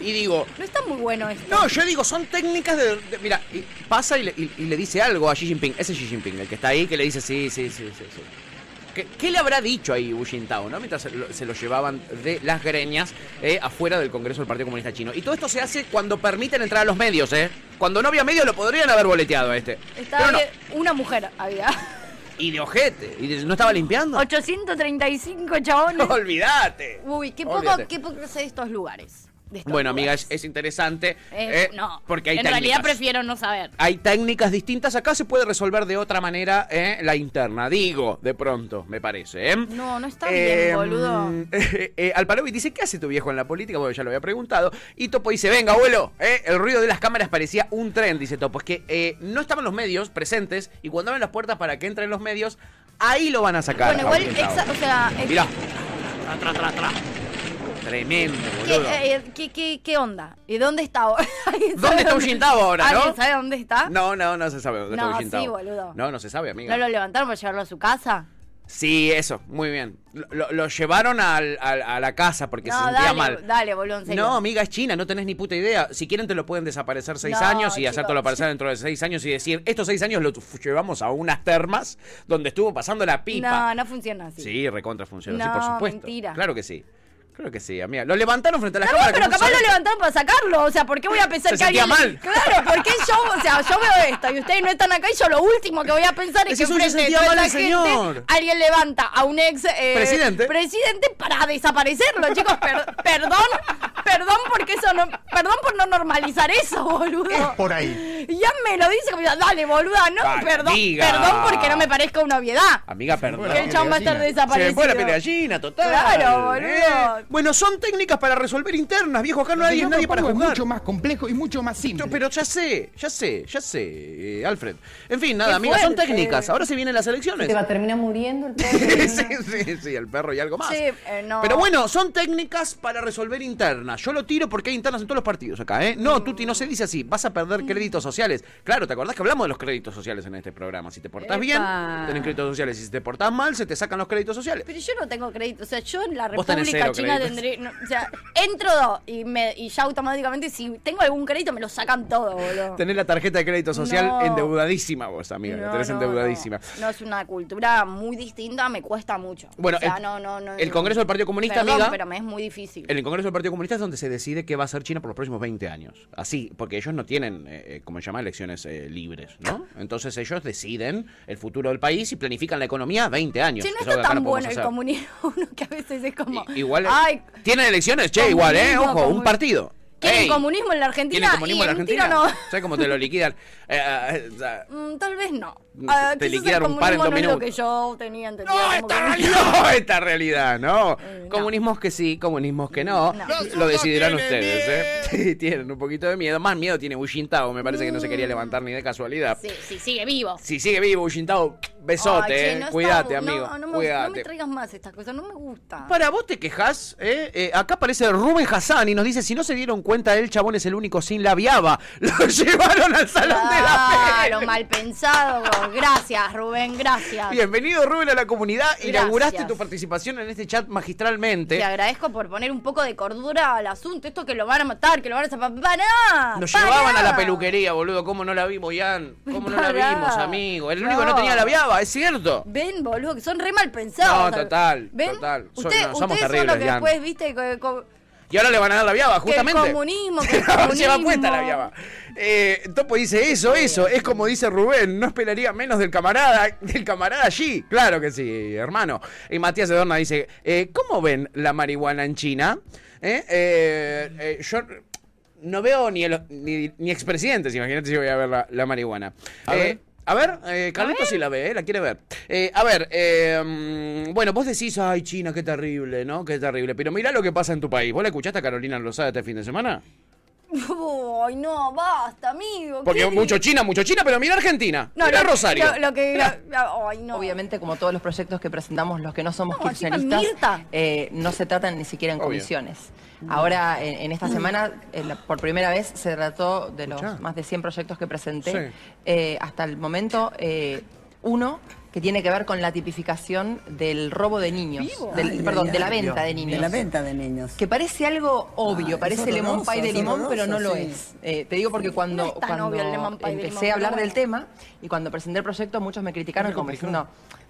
Y digo, No está muy bueno esto. no, yo digo, son técnicas de. de- mira, y pasa y le, y- y le dice algo a Xi Jinping. Ese es Xi Jinping, el que está ahí, que le dice sí, sí, sí, sí. sí. ¿Qué, qué le habrá dicho ahí Hu Jintao, no? Mientras se lo, se lo llevaban de las greñas eh, afuera del Congreso del Partido Comunista Chino. Y todo esto se hace cuando permiten entrar a los medios, ¿eh? Cuando no había medios lo podrían haber boleteado a este. Estaba no. una mujer había. Y de ojete. Y de- no estaba limpiando. 835 chabones. <laughs> Olvídate. Uy, qué poco, Olvídate. qué poco de estos lugares. Bueno, amiga, lugares. es, es interesante. Eh, eh, no, Porque hay en técnicas. realidad prefiero no saber. Hay técnicas distintas. Acá se puede resolver de otra manera eh, la interna. Digo, de pronto, me parece. ¿eh? No, no está <laughs> Eh, bien, boludo. eh, eh, Alpalovic dice, ¿qué hace tu viejo en la política? Bueno, ya lo había preguntado. Y Topo dice, venga, abuelo, eh, el ruido de las cámaras parecía un tren, dice Topo. Es que eh, no estaban los medios presentes y cuando abren las puertas para que entren los medios, ahí lo van a sacar. Bueno, igual, o sea, Mirá. Tra, tra, tra, tra. Tremendo, ¿qué, boludo. eh, qué, qué, qué onda? ¿Y dónde está ahora? <laughs> ¿Alguien ¿Dónde está Ullintao ahora, no? ¿Alguien sabe dónde está? No, no, no se sabe dónde No, está Ullintao. sí, boludo. No, no se sabe, amiga. ¿No lo levantaron para llevarlo a su casa? Sí, eso, muy bien. Lo, llevaron al- al- a la casa porque se no, sentía dale, mal. dale, boludo, en serio. No, amiga, es China, no tenés ni puta idea. Si quieren te lo pueden desaparecer seis No, años y hacértelo aparecer dentro de seis años y decir, estos seis años lo llevamos a unas termas donde estuvo pasando la pipa. No, no funciona así. Sí, recontra funciona, No, por supuesto. mentira. Claro que sí. Claro que sí, amiga. Lo levantaron frente a la cámara. pero capaz lo levantaron para sacarlo. O sea, ¿por qué voy a pensar Se que alguien. mal. Claro, porque yo, o sea, yo veo esto y ustedes no están acá y yo lo último que voy a pensar es Es que frente sentía toda mal la gente, señor. alguien levanta a un ex eh, Presidente. presidente para desaparecerlo. Chicos, per- perdón, perdón porque eso no, perdón por no normalizar eso, boludo. Por ahí. Ya me lo dice como, dale, boluda, no, perdón, amiga. perdón porque no me parezca una obviedad. Amiga, perdón. Que el chabón va a estar Se me desaparecido. fue la gallina, total. Claro, boludo. Bueno, son técnicas para resolver internas, viejo. Acá no hay nadie para propongo es mucho más complejo y mucho más simple. Pero ya sé, ya sé, ya sé, eh, Alfred. En fin, nada, Qué amigas, son técnicas. Ahora se vienen las elecciones. Te va a terminar muriendo el <laughs> sí, sí, sí, el perro y algo más. Sí, eh, no. Pero bueno, son técnicas para resolver internas. Yo lo tiro porque hay internas en todos los partidos acá, ¿eh? No, Tuti, no se dice así. Vas a perder créditos sociales. Claro, ¿te acordás que hablamos de los créditos sociales en este programa? Si te portás Epa. bien, tenés créditos sociales. Y si te portás mal, se te sacan los créditos sociales. Pero yo no tengo crédito. O sea, yo en la República China tendré. no, o sea, entro y, me, y ya automáticamente, si tengo algún crédito, me lo sacan todo, boludo. Tenés la tarjeta de crédito social No. endeudadísima vos, amiga. la No, tenés no, endeudadísima. No, No, es una cultura muy distinta, me cuesta mucho. Bueno, o sea, el- no, no, no, el no. Congreso del Partido Comunista, Perdón, amiga. pero me es muy difícil. En el Congreso del Partido Comunista es donde se decide qué va a hacer China por los próximos 20 años. Así, porque ellos no tienen, eh, eh, como se llama, elecciones eh, libres, ¿no? Entonces ellos deciden el futuro del país y planifican la economía a 20 años. Che, no está tan bueno el comunismo, <laughs> que a veces es como. Igual, Ay, tienen elecciones, che, igual, ¿eh? Ojo, un partido. ¿Quieren Ey, comunismo en la ¿Tienen Argentina? comunismo y en la Argentina? no. ¿Sabes cómo te lo liquidan? Eh, eh, sea, Mm, tal vez no. Te Ah, quizás el liquidaron un par en dos no es lo minutos. que yo tenía entendido. como que- <laughs> no, esta realidad, ¿no? Comunismos que sí, comunismos que no. Lo decidirán ustedes, ¿eh? <laughs> Sí, tienen un poquito de miedo. Más miedo tiene Wu Jintao, me parece que no se quería levantar ni de casualidad. Sí, sí, sigue vivo. Si sigue vivo Wu Jintao, besote, Ay, che, eh. no Cuídate, no, amigo. No, me, no Cuídate. me traigas más estas cosas, no me gusta. Para vos te quejas, ¿eh? Eh, acá aparece Rubén Hassan y nos dice, si no se dieron cuenta, el chabón es el único sin la viaba. <laughs> Lo llevaron al salón de la Claro, mal pensado. Gracias, Rubén, gracias. Bienvenido Rubén a la comunidad. Gracias. Inauguraste tu participación en este chat magistralmente. Te agradezco por poner un poco de cordura al asunto. Esto que lo van a matar, que lo van a zapar. ¡Para! Nos ¡Para! llevaban a la peluquería, boludo. ¿Cómo no la vimos, Ian? ¿Cómo no la vimos, amigo? El único que no No. tenía la viaba, es cierto. Ven, boludo, que son re mal pensados. No, total, ¿Ven? total. Son- Usted- no, somos ustedes son los que Ian. después, viste, que- Y ahora le van a dar la viaba, que el justamente. comunismo, que el <laughs> Lleva comunismo. puesta la viaba. Eh, Topo dice eso, eso. Es como dice Rubén, no esperaría menos del camarada, del camarada allí. Claro que sí, hermano. Y Matías Edorna dice, eh, ¿cómo ven la marihuana en China? Eh, eh, eh, yo no veo ni, el, ni, ni expresidentes, imagínate si voy a ver la, la marihuana. A Eh, ver. A ver, eh, Carlitos sí la ve, eh, la quiere ver. Eh, a ver, eh, bueno, vos decís, ay, China, qué terrible, ¿no? Qué terrible. Pero mirá lo que pasa en tu país. ¿Vos la escuchaste a Carolina Rosada este fin de semana? <laughs> Ay, no, basta, amigo. Porque ¿qué? mucho China, mucho China, pero mira Argentina. No, mira lo- Rosario. Lo, lo que. <laughs> lo- ay, no. Obviamente, como todos los proyectos que presentamos los que no somos No, kirchneristas, eh, no se tratan ni siquiera en Obvio. comisiones. Ahora, en, en esta semana, eh, la- por primera vez, se trató de los Escuchá. más de 100 proyectos que presenté. Sí. eh, hasta el momento, eh, uno que tiene que ver con la tipificación del robo de niños. Del- Ay, perdón, ay, de la venta de niños. De la venta de niños. Que parece algo obvio, Ah, parece lemon pie de lemon, pero no lo es. Eh, te digo porque cuando, No cuando obvio empecé a hablar del tema y cuando presenté el proyecto, muchos me criticaron como diciendo,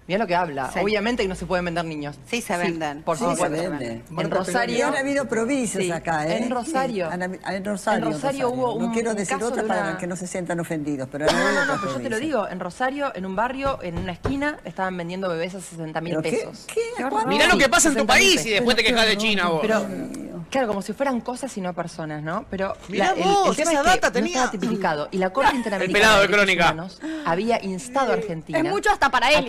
mira lo que habla. Sí. Obviamente que no se pueden vender niños. Sí, se venden. por Sí, supuesto. se venden. En Y Rosario. han habido provincias Sí, acá, ¿eh? En Rosario. En Rosario. En Rosario hubo un- No quiero decir caso otra de para una- que no se sientan ofendidos, pero No, no, no, pero yo te lo digo, en Rosario, en un barrio, en una esquina, estaban vendiendo bebés a 60 mil ¿Pero qué? pesos. ¿Qué? horror. Mirá lo que pasa en tu 60.000 país y después te quejas de China vos. Pero, claro, como si fueran cosas y no personas, ¿no? Pero Mirá el, vos, el tema esa es que data no tenía. estaba tipificado. Y la Corte <laughs> Interamericana pelado de Crónica. Humanos había instado a Argentina Es mucho hasta para él,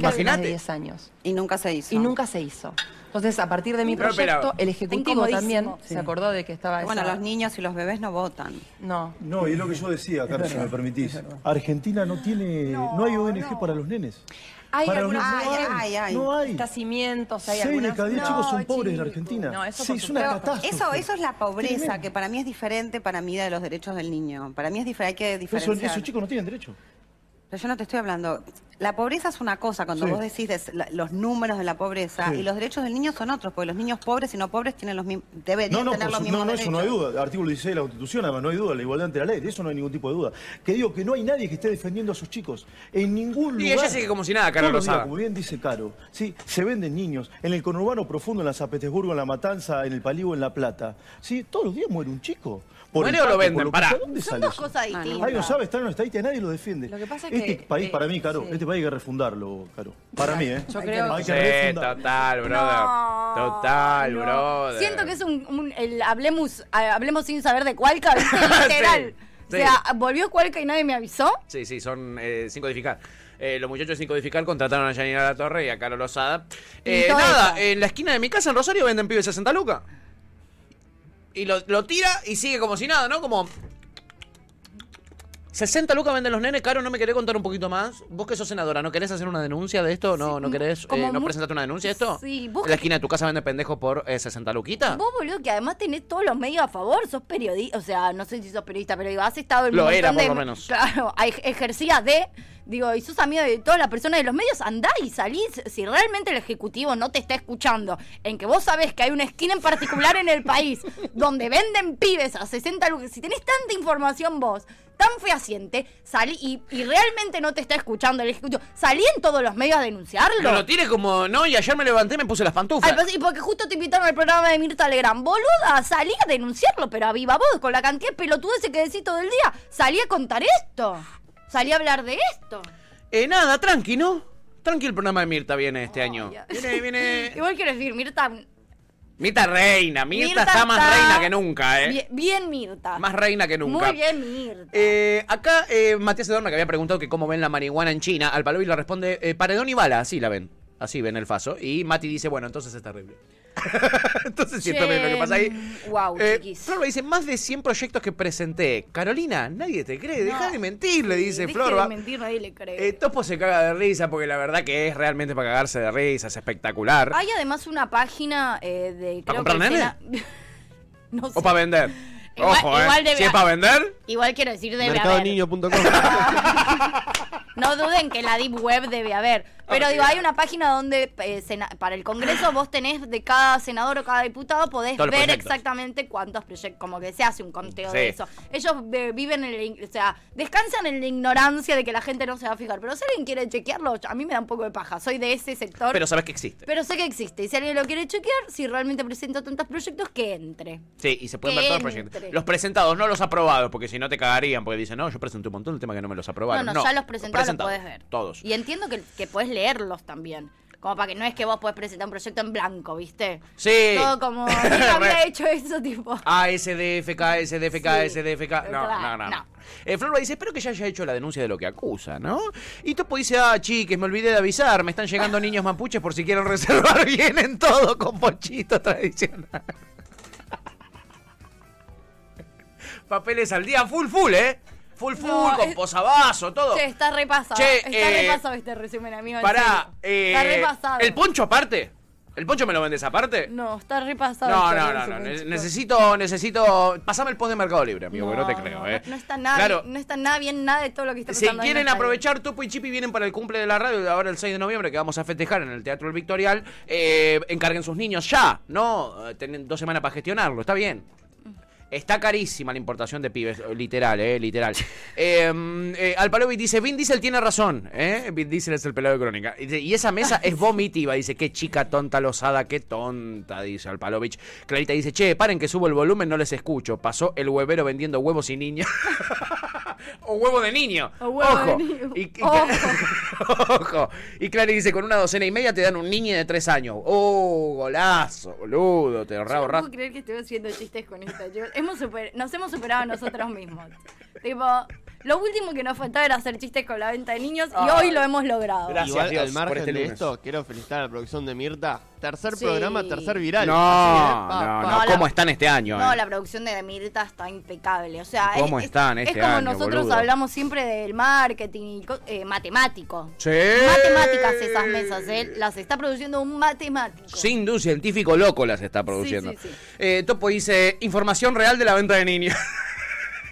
que lo tipifique imagínate. hace más de Imagínate. 10 años. Y nunca se hizo. Y nunca se hizo. Entonces, a partir de mi Pero, proyecto, pero- el Ejecutivo también Sí. se acordó de que estaba Bueno, esa- los niños y los bebés no votan. No. No, y es lo que yo decía, Carlos, si me permitís. Argentina no tiene, no, hay ONG para los nenes. Hay Para algunos no Ay, hay, ay, ay. no hay. Estacimientos, hay Seis de algunas... cada diez No, chicos son pobres en la. Argentina. No, eso sí, es una catástrofe. Eso, eso es la pobreza, Tremendo. que para mí es diferente para mí de los derechos del niño. Para mí es diferente, hay que diferenciar. esos chicos no tienen derecho. Pero yo no te estoy hablando. La pobreza es una cosa, cuando Sí. vos decís la- los números de la pobreza, Sí. y los derechos del niño son otros, porque los niños pobres y no pobres tienen los mismos, deberían No, no, tener los mismos no, no, eso no hay derechos. duda. Artículo 16 de la Constitución, además, no hay duda. La igualdad ante la ley, de eso no hay ningún tipo de duda. Que digo que no hay nadie que esté defendiendo a sus chicos. En ningún Y lugar. ella sigue como si nada, Caro Rosada. Como bien dice Caro, sí, se venden niños. En el conurbano profundo, en la San Petersburgo, en la Matanza, en el Palío, en La Plata. Sí, todos los días muere un chico. Por ¿Muere el o lo venden? por lo que Pará. ¿Dónde Son sale dos eso? cosas no. distintas. Alguien sabe, está en una estadística, nadie lo defiende. Lo que pasa es este que, país, eh, para mí, Caro, sí. este país hay que refundarlo, Caro. Para mí, ¿eh? Yo creo Hay Sí, que refundarlo. total, brother. No, total, no. brother. Siento que es un, un- el hablemos, ah, hablemos sin saber de Cualca, ¿viste? <laughs> Literal. Sí, O sea, volvió Cualca y nadie me avisó. Sí, sí, son eh, sin codificar. Eh, los muchachos sin codificar contrataron a Janina La Torre y a Carol Lozada. Eh, nada, eso. en la esquina de mi casa en Rosario venden pibes 60 lucas. Y lo, lo tira y sigue como si nada, ¿no? Como. 60 lucas venden los nenes, Caro, ¿no me querés contar un poquito más? Vos que sos senadora, ¿no querés hacer una denuncia de esto? ¿No, no querés, eh, no presentaste una denuncia de esto? Sí, vos ¿En la esquina de tu casa venden pendejos por eh, 60 luquitas? Vos, boludo, que además tenés todos los medios a favor, sos periodista, o sea, no sé si sos periodista, pero digo, has estado en Lo era, por de- lo menos. <laughs> Claro, hay- ejercía de Digo, y sos amigo de todas las personas de los medios, andá y salís. Si realmente el Ejecutivo no te está escuchando, en que vos sabés que hay una esquina en particular en el país donde venden pibes a 60 lucas, si tenés tanta información vos, tan fehaciente, salí y, y realmente no te está escuchando el Ejecutivo, salí en todos los medios a denunciarlo. No lo tires como, no, y ayer me levanté y me puse las pantuflas. Ay, pues, y porque justo te invitaron al programa de Mirta Legrand. Boluda, salí a denunciarlo, pero a viva voz, con la cantidad de pelotudeces que decís todo el día. Salí a contar esto. Salí a hablar de esto. Eh, nada, tranqui, ¿no? Tranqui el programa de Mirta viene este año. Viene, viene... <laughs> Igual quiero decir, Mirta. Mirta reina, Mirta, Mirta está más está reina que nunca, ¿eh? Bien, bien Mirta. Más reina que nunca. Muy bien Mirta. Eh, acá eh, Matías Edorna que había preguntado que cómo ven la marihuana en China, al Palovi le responde, eh, paredón y bala, así la ven. Así ven el faso. Y Mati dice, bueno, entonces es terrible. <laughs> entonces sí, es lo que pasa ahí. Wow, Eh. Florba dice, más de 100 proyectos que presenté. Carolina, nadie te cree, deja de mentir, le dice Deje Florba. de mentir, nadie le cree. Eh, Topo se caga de risa porque la verdad que es realmente para cagarse de risa, es espectacular. Hay además una página eh, de. ¿Para comprar nene? <laughs> No sé. O para vender. Igual- Ojo, igual ¿eh? debe Si es para vender, Igual quiero decir, haber. Mercadoniño.com. <laughs> No duden que la Deep Web debe haber. Pero digo, hay una página donde eh, sena- para el Congreso vos tenés de cada senador o cada diputado, podés Todos ver exactamente cuántos proyectos, como que se hace un conteo Sí. de eso. Ellos eh, viven en el, o sea, descansan en la ignorancia de que la gente no se va a fijar. Pero si alguien quiere chequearlo, a mí me da un poco de paja. Soy de ese sector. pero sabes que existe. Pero sé que existe. Y si alguien lo quiere chequear, si realmente presento tantos proyectos, que entre. Sí, y se pueden Que ver todos los proyectos. Los presentados, no los aprobados, porque si no te cagarían, porque dicen, no, yo presenté un montón de temas que no me los aprobaron. No, no, ya los presentados los podés ver. Todos. Y entiendo que, que podés leerlos también. Como para que no es que vos podés presentar un proyecto en blanco, ¿viste? Sí. Todo como. Nunca <laughs> había hecho eso, tipo. ASDFK, SDFK, SDFK. No, no, no. no. no. Eh, Florba dice, espero que ya haya hecho la denuncia de lo que acusa, ¿no? Y Topo dice, ah, chiques, me olvidé de avisar, me están llegando <laughs> niños mapuches por si quieren reservar bien en todo con pochito tradicional. <laughs> Papeles al día, full, full, ¿eh? Full, full, No, con es- posavasos, todo. Che, está repasado. Che, está eh, repasado este resumen, amigo. Pará, eh, está repasado. ¿el poncho aparte? ¿El poncho me lo vendes aparte? No, está repasado. No, este no, no, no. Necesito, necesito. Pasame el post de Mercado Libre, amigo, porque no te creo, ¿eh? No está nada, Claro. no está nada bien nada de todo lo que está Si pasando. en quieren aprovechar, Topo y Chipi vienen para el cumple de la radio, ahora el 6 de noviembre, que vamos a festejar en el Teatro El Victorial. eh, encarguen sus niños ya, no, eh, tienen dos semanas para gestionarlo, está bien. Está carísima la importación de pibes, literal, eh, literal. <laughs> Eh, eh, Alpalovic dice, Vin Diesel tiene razón, eh. Vin Diesel es el pelado de crónica. Y, dice, y esa mesa es vomitiva, dice, qué chica tonta losada, qué tonta, dice Alpalovich. Clarita dice, che, paren que subo el volumen, no les escucho. Pasó el huevero vendiendo huevos y niños. <laughs> o huevo de niño. O huevo de Ojo. niño. Y, y- <laughs> Ojo. Ojo. Y Clary dice, con una docena y media te dan un niño de tres años. Oh, golazo, boludo, te Yo ahorraba no puedo creer que estoy haciendo chistes con esta. Yo- nos hemos superado nosotros mismos. tipo, lo último que nos faltaba era hacer chistes con la venta de niños y Ay. hoy lo hemos logrado. Gracias, Igual, Dios, al margen por este de lunes. esto, quiero felicitar a la producción de Mirta. Tercer Sí. programa, tercer viral. No, Así, ¿eh? no, Pa, no. ¿Cómo están este año? No, eh? la producción de Mirta está impecable. O sea, ¿Cómo es, están es- este es como año, nosotros boludo? hablamos siempre del marketing y co- eh, matemático. Sí. Matemáticas esas mesas, ¿eh? Las está produciendo un matemático. Sin duda, un científico loco las está produciendo. sí, sí. Eh, Topo dice, información real de la venta de niños. <laughs>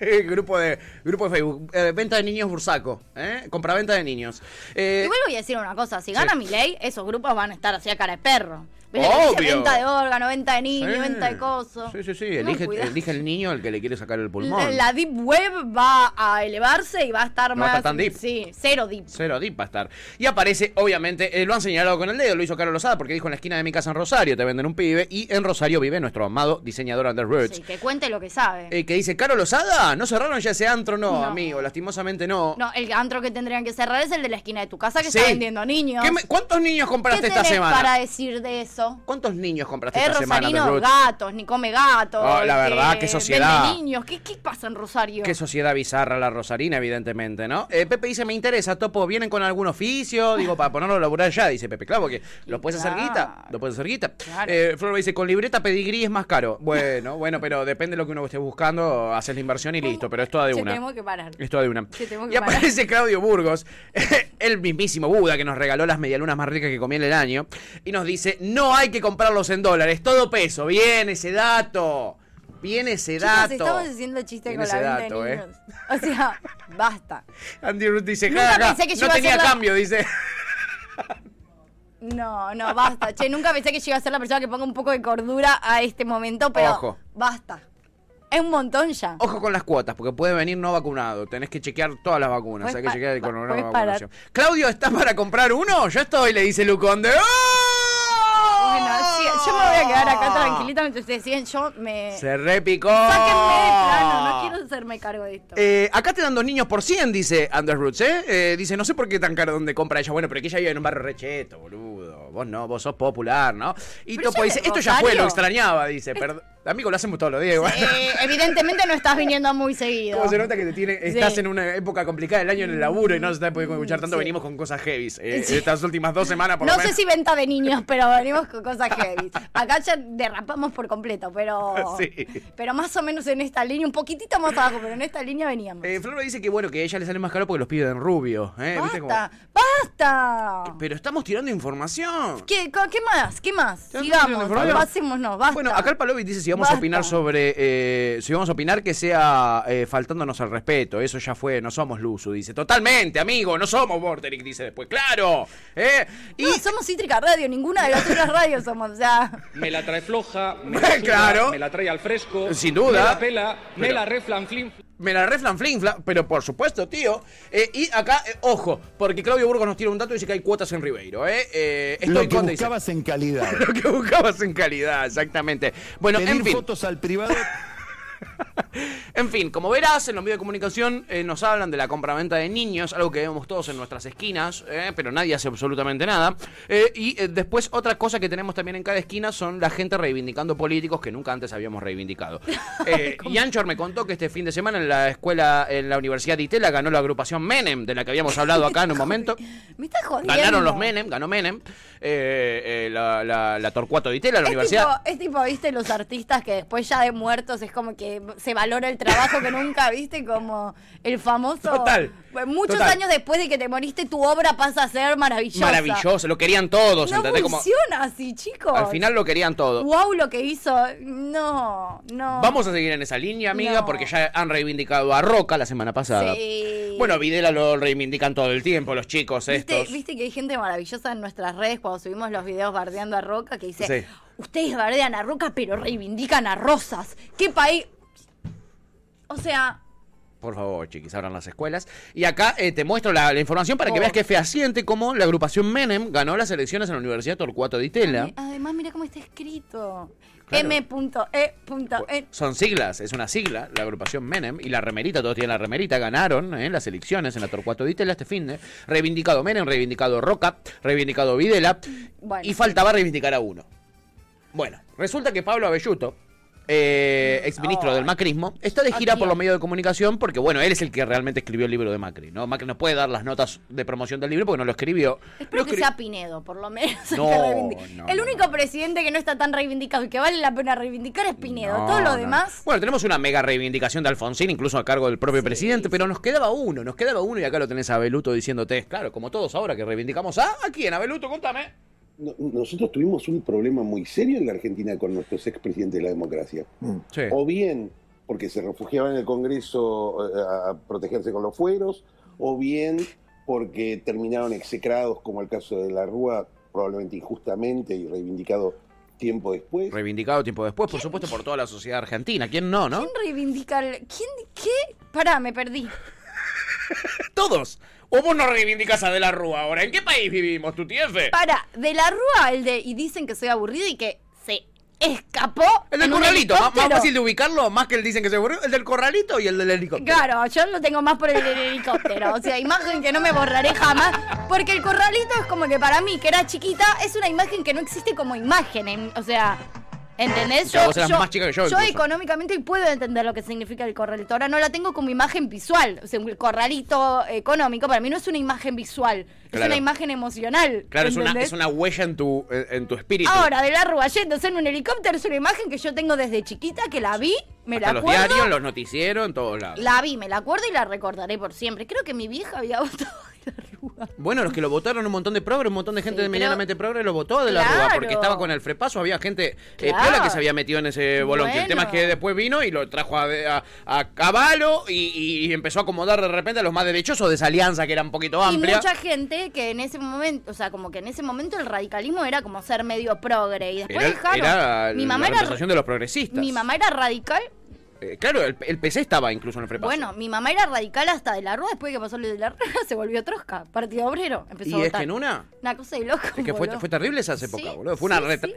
<laughs> grupo de grupo de Facebook. Eh, venta de niños Bursaco. ¿eh? Compraventa de niños. Eh, Igual voy a decir una cosa, si Sí. gana mi ley, esos grupos van a estar así a cara de perro. ¿Viste que dice Obvio. Venta de órgano, venta de niños, Sí. venta de cosos. Sí, sí, sí. Elige, el niño el que le quiere sacar el pulmón. La deep web va a elevarse y va a estar No va a más. estar tan deep. Sí, cero deep. Cero deep va a estar. Y aparece, obviamente, eh, lo han señalado con el dedo, lo hizo Carlos Lozada porque dijo en la esquina de mi casa en Rosario te venden un pibe. Y en Rosario vive nuestro amado diseñador Under Roots. Sí, que cuente lo que sabe. Eh, que dice, ¿Caro Lozada? ¿No cerraron ya ese antro? No, No. amigo, lastimosamente no. No, el antro que tendrían que cerrar es el de la esquina de tu casa que Sí. está vendiendo niños. ¿Qué me- ¿Cuántos niños compraste ¿Qué esta semana? para decir de eso? ¿Cuántos niños compraste Es esta semana Rosarino gatos, ni come gatos. Oh, la que verdad, qué sociedad. Niños. ¿Qué, ¿Qué pasa en Rosario? Qué sociedad bizarra la Rosarina, evidentemente, ¿no? Eh, Pepe dice, me interesa, Topo, ¿vienen con algún oficio? Digo, para ponerlo a laburar ya, dice Pepe. Claro, porque lo puedes hacer guita, lo puedes hacer guita. Eh, Flor dice, con libreta pedigrí es más caro. Bueno, <laughs> bueno, pero depende de lo que uno esté buscando, haces la inversión y listo, pero es toda de una. tenemos que parar. Es toda de una. Que Y parar. aparece Claudio Burgos, <laughs> el mismísimo Buda que nos regaló las medialunas más ricas que comí en el año, y nos dice, no hay que comprarlos en dólares, todo peso. Bien, ese dato. Viene ese Chicos, dato. estamos haciendo chiste con la venta dato, de ¿eh? niños. O sea, basta. Andy Ruth dice, Nunca "Ja, ja, pensé que yo no iba a tenía ser la- cambio, dice. No, no, basta. Che, nunca pensé que yo iba a ser la persona que ponga un poco de cordura a este momento, pero Ojo. basta. Es un montón ya. Ojo con las cuotas, porque puede venir no vacunado. Tenés que chequear todas las vacunas. Puedes Hay que chequear una puedes vacunación. Claudio, ¿estás para comprar uno? Yo estoy, le dice Luconde. Sí, yo me voy a quedar acá tranquilita mientras ustedes siguen. Yo me. Se repicó. Sáquenme de plano, no quiero hacerme cargo de esto. Eh, acá te dan dos niños por 100, dice Anders Roots, ¿eh? Eh, Dice, no sé por qué tan caro donde compra ella. Bueno, pero que ella vive en un barrio recheto, boludo. Vos no, vos sos popular, ¿no? Y Topo dice, es esto ya fue, lo extrañaba, dice. Perd- Amigo, lo hacemos todos los días igual. Eh, evidentemente no estás viniendo muy seguido. ¿Cómo se nota que te tiene, estás Sí. en una época complicada del año en el laburo y no se está pudiendo escuchar tanto? Sí. Venimos con cosas heavies. eh. Estas últimas dos semanas, por No lo sé si venta de niños, pero venimos con cosas heavy. Acá ya derrapamos por completo, pero. <laughs> Sí. Pero más o menos en esta línea, un poquitito más abajo, pero en esta línea veníamos. Eh, Flor dice que bueno, que a ella le sale más caro porque los piden rubio. ¿eh? ¿Viste cómo- ¡Basta! ¡Basta! Pero estamos tirando información. ¿Qué, más? ¿Qué más? No Sigamos, pasémonos, basta. Bueno, acá el Palovi dice si vamos Basta. a opinar sobre. eh, si vamos a opinar que sea eh, faltándonos al respeto. Eso ya fue, no somos Luzu. Dice, totalmente, amigo, no somos Vorteric. Dice después, claro. ¿eh? Y No, somos Cítrica Radio, ninguna de las otras radios somos, o sea. Me la trae floja, me Claro. <laughs> la claro. me la trae al fresco. Sin duda. Me la pela, me Pero- la reflanflin. Me la reflan flinfla, pero por supuesto, tío. Eh, y acá, eh, ojo, porque Claudio Burgos nos tira un dato y dice que hay cuotas en Ribeiro, ¿eh? eh estoy Lo que dice- buscabas en calidad. <laughs> Lo que buscabas en calidad, exactamente. Bueno, Pedir en fin. fotos al privado. <laughs> <laughs> En fin, como verás, en los medios de comunicación eh, nos hablan de la compraventa de niños, algo que vemos todos en nuestras esquinas, eh, pero nadie hace absolutamente nada. Eh, y después otra cosa que tenemos también en cada esquina son la gente reivindicando políticos que nunca antes habíamos reivindicado. <laughs> Y Anchor me contó que este fin de semana en la escuela, en la Universidad de Itela, ganó la agrupación Menem, de la que habíamos hablado acá en un <laughs> momento. Me estás jodiendo. Ganaron los Menem, ganó Menem, la, la- la Torcuato de Itela, la Es universidad. tipo, es tipo, viste, los artistas que después ya de muertos es como que se valora el trabajo que nunca viste, como el famoso. Total, Pues Muchos total. años después de que te moriste, tu obra pasa a ser maravillosa. Maravilloso, lo querían todos, No ¿entendés? Como- funciona así, chicos. al final lo querían todos. Wow, lo que hizo. No, no. Vamos a seguir en esa línea, amiga, No. porque ya han reivindicado a Roca la semana pasada. Sí. Bueno, Videla lo reivindican todo el tiempo, los chicos ¿Viste, estos. viste que hay gente maravillosa en nuestras redes cuando subimos los videos bardeando a Roca que dice, Sí. ustedes bardean a Roca pero reivindican a Rosas. ¿Qué país? O sea, Por favor, chiquis, abran las escuelas. Y acá eh, te muestro la, la información para que Oh. veas que es fehaciente como la agrupación Menem ganó las elecciones en la Universidad Torcuato de Itela. además mira cómo está escrito. Claro. M.E.E. Son siglas, es una sigla, la agrupación Menem y la remerita, todos tienen la remerita, ganaron en las elecciones en la Torcuato de Itela este fin de. Reivindicado Menem, reivindicado Roca, reivindicado Videla. Bueno, y faltaba reivindicar a uno. Bueno, resulta que Pablo Abelluto, eh, exministro del macrismo, está de gira por los medios de comunicación porque, bueno, él es el que realmente escribió el libro de Macri, ¿no? Macri no puede dar las notas de promoción del libro porque no lo escribió. Espero que sea Pinedo, por lo menos. No, no, el único presidente que no está tan reivindicado y que vale la pena reivindicar es Pinedo. Todo lo demás. Bueno, tenemos una mega reivindicación de Alfonsín, incluso a cargo del propio presidente, pero nos quedaba uno, nos quedaba uno y acá lo tenés a Beluto diciéndote, claro, como todos ahora que reivindicamos a... ¿A quién? A Beluto, contame. No- Nosotros tuvimos un problema muy serio en la Argentina con nuestros expresidentes de la democracia. Sí. O bien porque se refugiaban en el Congreso eh, a protegerse con los fueros, o bien porque terminaron execrados, como el caso de la Rúa, probablemente injustamente y reivindicado tiempo después. Reivindicado tiempo después, por supuesto, por toda la sociedad argentina. ¿Quién no, no? ¿Quién reivindica? el- ¿Quién? ¿Qué? Pará, me perdí. <laughs> Todos. ¿O vos no reivindicas a De la Rúa ahora? ¿En qué país vivimos, tu tiefe? Para, de la Rúa, el de. Y dicen que soy aburrido y que se escapó. El del en un corralito, más, más helicóptero. fácil de ubicarlo, más que el dicen que se aburrió, el del corralito y el del helicóptero. Claro, yo lo tengo más por el del helicóptero. O sea, imagen que no me borraré jamás. Porque el corralito es como que para mí, que era chiquita, es una imagen que no existe como imagen. en- o sea, ¿entendés? O sea, vos eras más chica que yo, Yo económicamente puedo entender lo que significa el corralito. Ahora no la tengo como imagen visual. O sea, el corralito económico para mí no es una imagen visual. Es una imagen emocional. Claro, es una, es una huella en tu, en, en tu espíritu. Ahora, de la Rúa yéndose en un helicóptero es una imagen que yo tengo desde chiquita, que la vi, Me Hasta la los acuerdo. diarios, los noticieros, en todos lados. La vi, me la acuerdo y la recordaré por siempre. Creo que mi vieja había <laughs> votado. Bueno, los que lo votaron un montón de progres, un montón de gente Sí, de pero- medianamente progre lo votó de la Claro. Rúa, porque estaba con el frepaso, había gente eh, Claro. piola que se había metido en ese bolón. que El tema es Bueno. que después vino y lo trajo a, a- a caballo y, y empezó a acomodar de repente a los más derechosos de esa alianza que era un poquito Y amplia. mucha gente que en ese momento, o sea, como que en ese momento el radicalismo era como ser medio progre. Y después Era, dejaron. era mi la mamá era, representación de los progresistas. mi mamá era radical. Eh, claro, el, el PC estaba incluso en el frepaso. Bueno, mi mamá era radical hasta de la Rúa. Después que pasó lo de la Rúa, <laughs> se volvió trosca. Partido Obrero. Empezó y a es que en una... Una cosa de loco. Es que fue, fue terrible esas épocas, Sí, boludo. Fue una sí.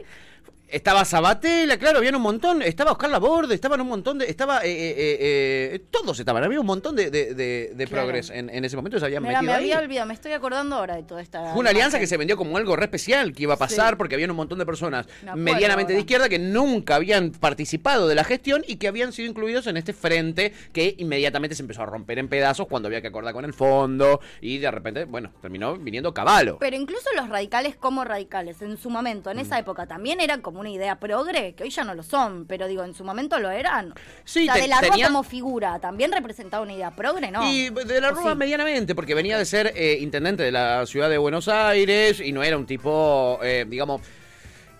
Estaba Sabatella, claro, había un montón. Estaba Oscar Laborde, estaban un montón de. Estaba. eh, eh, eh, eh, todos estaban. Había un montón de, de, de- de Claro. progres en, en ese momento. Se habían Mira, me metido ahí. había olvidado, me estoy acordando ahora de toda esta. Fue una alianza que se vendió como algo re especial que iba a pasar Sí. porque habían un montón de personas Me medianamente de izquierda que nunca habían participado de la gestión y que habían sido incluidos en este frente que inmediatamente se empezó a romper en pedazos cuando había que acordar con el fondo y de repente, bueno, terminó viniendo caballo. Pero incluso los radicales como radicales, en su momento, en Mm. esa época, también eran como una idea progre, que hoy ya no lo son, pero digo, en su momento lo eran. Sí, o sea, te- de la Rúa tenía- como figura, también representaba una idea progre, ¿no? Y de la ¿O Rúa sí? medianamente, porque venía de ser eh, intendente de la ciudad de Buenos Aires y no era un tipo, eh, digamos,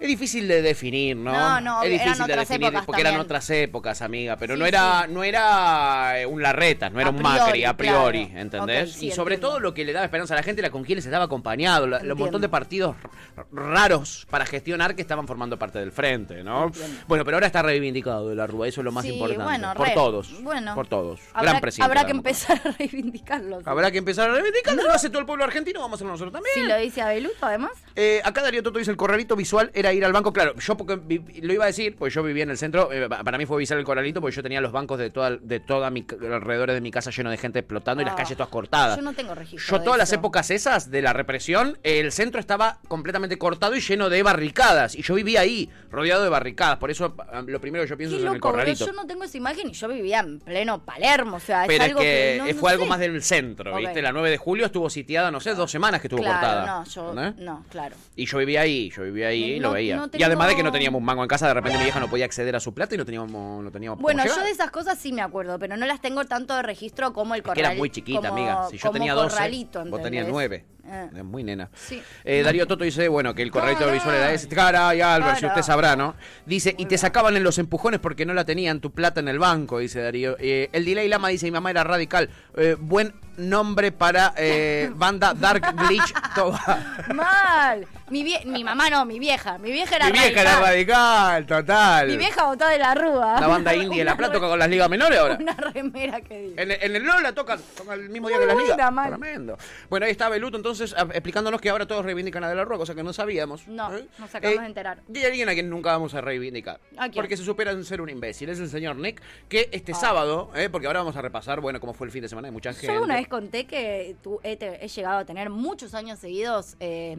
es difícil de definir, ¿no? No, no, es eran difícil de otras definir épocas porque eran otras épocas, amiga, pero Sí, no era, sí. no era eh, un Larreta, no era A un priori, Macri a priori, claro. ¿entendés? Sí, y sobre entiendo. todo lo que le daba esperanza a la gente era con quienes estaba acompañado, los montón de partidos raros para gestionar que estaban formando parte del frente, ¿no? Bueno, pero ahora está reivindicado de la Rúa, eso es lo más importante. bueno, por re. todos, Bueno. por todos. Habrá, Gran presidente. habrá de <laughs> que empezar a reivindicarlo. Habrá que empezar a reivindicar, lo hace todo el pueblo argentino, vamos a hacerlo nosotros también. Si lo dice Abeluto, además. Eh, acá Darío Toto dice el corralito visual era ir al banco. Claro, yo porque lo iba a decir, pues yo vivía en el centro. eh, pa- para mí fue visual el corralito porque yo tenía los bancos de toda, de toda mi alrededor de mi casa lleno de gente explotando y las Ah, calles todas cortadas. Yo no tengo registro. Yo de todas las épocas esas de la represión, el centro estaba completamente cortado y lleno de barricadas. Y yo vivía ahí, rodeado de barricadas. Por eso ah, lo primero que yo pienso Qué es en el loco, corralito. yo no tengo esa imagen y yo vivía en pleno Palermo, o sea, Pero es algo que, no- no fue algo sé. más del centro. ¿viste? La 9 de julio estuvo sitiada, no sé, dos semanas que estuvo claro, cortada. no, yo, no, claro. Y yo vivía ahí, yo vivía ahí y lo veía. no Y además de que no teníamos un mango en casa, de repente mi vieja no podía acceder a su plata y no teníamos, no teníamos Bueno, yo de esas cosas sí me acuerdo, pero no las tengo tanto de registro como el Es que corral. era muy chiquita, como- amiga. Si yo tenía 12, corralito, vos tenías 9. Eh. Es muy nena. Sí. Eh, Darío Toto dice, bueno, que el Caray. visual era ese. Caray, Albert, si usted sabrá, ¿no? Dice, y te sacaban en los empujones porque no la tenían tu plata en el banco, dice Darío. Eh, el Delay Lama dice, mi mamá era radical. Eh, buen nombre para eh, <laughs> banda Dark Bleach Toba. Mal. Mi, vie- mi mamá no, mi vieja. Mi vieja era Mi vieja era radical. total. Mi vieja votó de la rúa. La banda indie de La Plata toca con las ligas menores ahora. Una remera que diga. En, el- en el Lola tocan, tocan el mismo día Muy que las ligas. mal. Tremendo. Bueno, ahí está Beluto entonces explicándonos que ahora todos reivindican a De la Rúa, cosa que no sabíamos. No, ¿Eh? nos acabamos Eh, de enterar. Y hay alguien a quien nunca vamos a reivindicar. ¿A quién? Porque se supera en ser un imbécil. Es el señor Nick, que este Ah. sábado, eh, porque ahora vamos a repasar, bueno, cómo fue el fin de semana de mucha gente. Yo una vez conté que tu- he, te- he llegado a tener muchos años seguidos eh,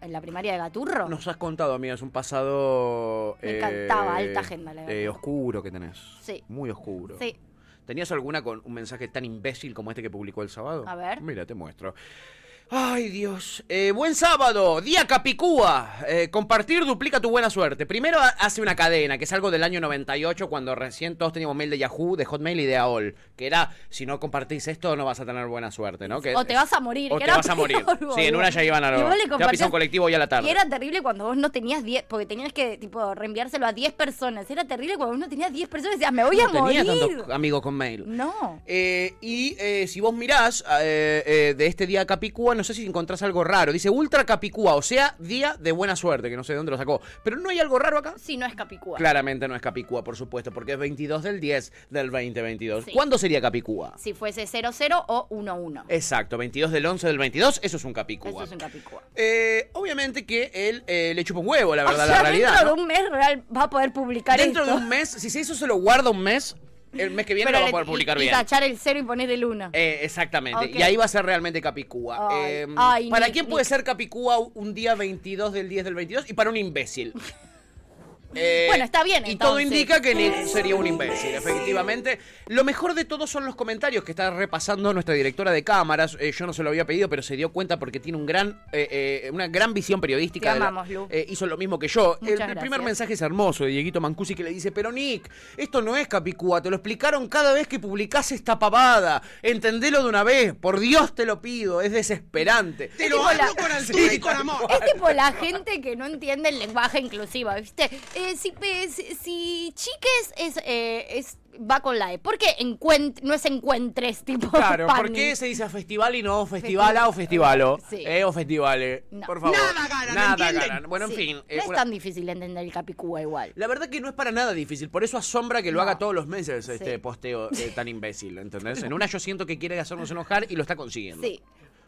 en la primaria de Gaturro. Nos has contado, amiga, es un pasado... Me eh, encantaba, alta agenda, la eh, verdad. oscuro que tenés. Sí. Muy oscuro. Sí. ¿Tenías alguna con un mensaje tan imbécil como este que publicó el sábado? A ver. Mira, te muestro. Ay, Dios. Eh, buen sábado, día Capicúa. Eh, compartir duplica tu buena suerte. Primero ha- hace una cadena, que es algo del año 98, cuando recién todos teníamos mail de Yahoo, de Hotmail y de AOL. Que era, si no compartís esto, no vas a tener buena suerte, ¿no? Que O te vas a morir. o que te era vas a morir. Sí, en una ya iban a Y lo... vos le Ya pisó un colectivo hoy a la tarde. Y era terrible cuando vos no tenías 10, porque tenías que, tipo, reenviárselo a 10 personas. Era terrible cuando vos no tenías 10 personas y decías, me voy a no tenía morir. tantos amigos con mail. No. Eh, y eh, si vos mirás eh, de este día Capicúa, no sé si encontrás algo raro. Dice Ultra Capicúa, o sea, día de buena suerte, que no sé de dónde lo sacó. Pero no hay algo raro acá. Sí, no es Capicúa. Claramente no es Capicúa, por supuesto, porque es 22 del 10 del 2022. Sí. ¿Cuándo sería Capicúa? Si fuese 00 o 11. Exacto, 22 del 11 del 22, eso es un Capicúa. Eso es un Capicúa. Eh, obviamente que él eh, le chupa un huevo, la verdad, o sea, la realidad. dentro ¿no? de un mes real va a poder publicar Dentro esto. de un mes, si eso se lo guarda un mes, el mes que viene Pero lo va a poder publicar y, bien. Y tachar el cero y poner el 1. Eh, exactamente. Ok. Y ahí va a ser realmente Capicúa. Ay, Eh, ay, ¿Para quién puede ser Capicúa un día 22 del 10 del 22? Y para un imbécil. <laughs> Eh, bueno, está bien. Y todo indica que Nick sería un imbécil, efectivamente. Lo mejor de todo son los comentarios que está repasando nuestra directora de cámaras. Eh, yo no se lo había pedido, pero se dio cuenta porque tiene un gran, eh, eh, una gran visión periodística. Te de la- amamos, Lu. eh, hizo lo mismo que yo. El, Muchas el primer gracias. mensaje es hermoso de Dieguito Mancusi que le dice, pero Nick, esto no es Capicúa, te lo explicaron cada vez que publicás esta pavada. Entendelo de una vez, por Dios te lo pido, es desesperante. Es tipo la- Es tipo la gente que no entiende el lenguaje inclusivo, ¿viste? Eh, si, pe- si, si chiques es, eh, es va con la E. ¿Por qué encuent- no es encuentres tipo Claro, ¿por qué se dice festival y no festivala o festivalo? Sí. Eh, o festivale. No. Por favor. Nada ganan, Nada ganan. Bueno, en fin. eh, no es una- tan difícil entender el Capicúa igual. La verdad que no es para nada difícil, por eso asombra que lo No. haga todos los meses este Sí. posteo eh, tan imbécil, ¿entendés? En <laughs> una yo siento que quiere hacernos enojar y lo está consiguiendo. Sí.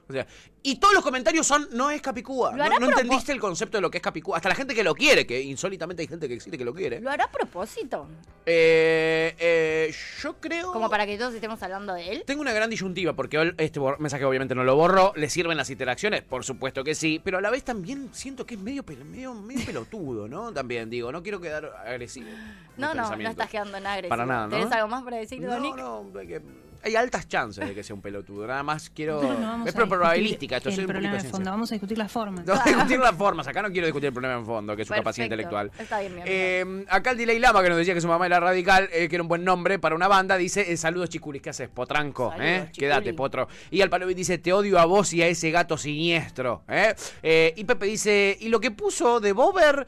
O sea, y todos los comentarios son, no es Capicúa. No, entendiste el concepto de lo que es Capicúa. Hasta la gente que lo quiere, que insólitamente hay gente que existe que lo quiere. ¿Lo hará a propósito? Eh, eh, yo creo... Como para que todos estemos hablando de él. Tengo una gran disyuntiva porque este mensaje obviamente no lo borró. ¿Le sirven las interacciones? Por supuesto que sí. Pero a la vez también siento que es medio, medio, medio pelotudo, ¿no? También digo, no quiero quedar agresivo. No, no, no estás quedando nada agresivo. Para nada, ¿no? ¿Tenés algo más para decir, No, Donic? no, hay, que- hay altas chances de que sea un pelotudo. Nada más quiero. No es probabilística esto. El soy un problema de fondo, vamos a discutir las formas. No <laughs> voy a discutir las formas. Acá no quiero discutir el problema en fondo, que es su capacidad intelectual. Está bien, mi amigo. Eh, acá el Delay Lama, que nos decía que su mamá era radical, eh, que era un buen nombre para una banda, dice: eh, Saludos, chiculis, ¿qué haces? Potranco, Saludos, ¿eh? Quédate, potro. Y al Palovi dice: Te odio a vos y a ese gato siniestro, y Pepe dice: Y lo que puso de Bober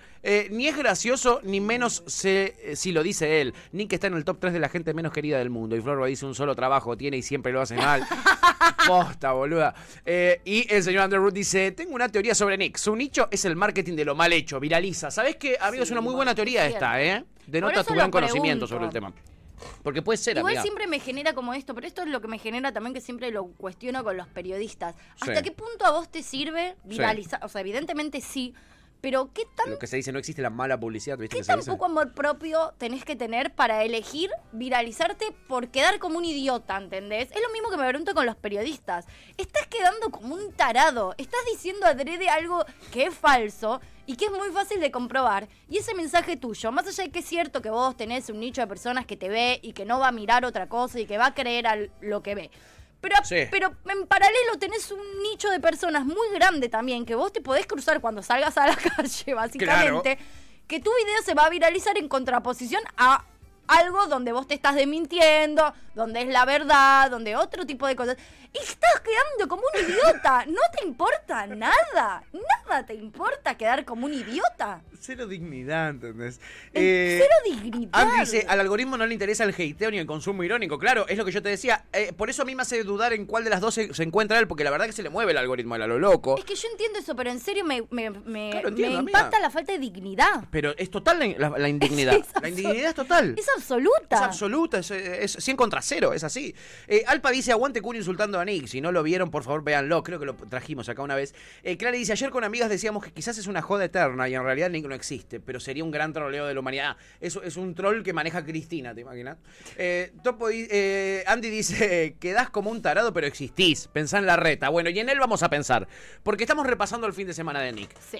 ni es gracioso, ni menos se, si lo dice él. Nick está en el top 3 de la gente menos querida del mundo. Y Florba dice: Un solo trabajo tiene y siempre lo hace mal. <laughs> Posta, boluda. Eh, y el señor Andrew Root dice: Tengo una teoría sobre Nick. Su nicho es el marketing de lo mal hecho, viraliza. ¿Sabes qué, amigo? es Sí, una muy buena teoría es esta. ¿eh? Denota tu gran conocimiento sobre el tema. Porque puede ser, Igual amiga. siempre me genera como esto, pero esto es lo que me genera también que siempre lo cuestiono con los periodistas. ¿Hasta Sí. qué punto a vos te sirve viralizar? O sea, evidentemente sí, pero ¿qué tan, Lo que se dice, no existe la mala publicidad, ¿viste? qué que tan poco amor propio tenés que tener para elegir viralizarte por quedar como un idiota, ¿entendés? Es lo mismo que me pregunto con los periodistas. Estás quedando como un tarado, estás diciendo adrede algo que es falso y que es muy fácil de comprobar. Y ese mensaje tuyo, más allá de que es cierto que vos tenés un nicho de personas que te ve y que no va a mirar otra cosa y que va a creer a lo que ve. Pero, Sí. pero en paralelo tenés un nicho de personas muy grande también que vos te podés cruzar cuando salgas a la <laughs> calle, básicamente. Que tu video se va a viralizar en contraposición a algo donde vos te estás desmintiendo, donde es la verdad, donde otro tipo de cosas. Y estás quedando como un idiota. No te importa nada. Nada te importa quedar como un idiota. Cero dignidad, ¿entendés? El cero dignidad. Andy dice, al algoritmo no le interesa el hateo ni el consumo irónico. Claro, es lo que yo te decía. Eh, por eso a mí me hace dudar en cuál de las dos se, se encuentra él, porque la verdad que se le mueve el algoritmo a lo loco. Es que yo entiendo eso, pero en serio me, me, me, Claro, entiendo, me amiga. impacta la falta de dignidad. Pero es total la, la- la indignidad. <laughs> Es la indignidad es total. Es absoluta. Es absoluta, es, es 100 contra 0, es así. Eh, Alpa dice, aguante Kun insultando a Nick. Si no lo vieron, por favor, véanlo. Creo que lo trajimos acá una vez. Eh, Clara dice, ayer con amigas decíamos que quizás es una joda eterna y en realidad Nick no existe, pero sería un gran troleo de la humanidad. Eso es un troll que maneja Cristina, ¿te imaginas? Eh, Topo eh, Andy dice, <laughs> quedás como un tarado, pero existís. Pensá en la reta. Bueno, y en él vamos a pensar. Porque estamos repasando el fin de semana de Nick. Sí.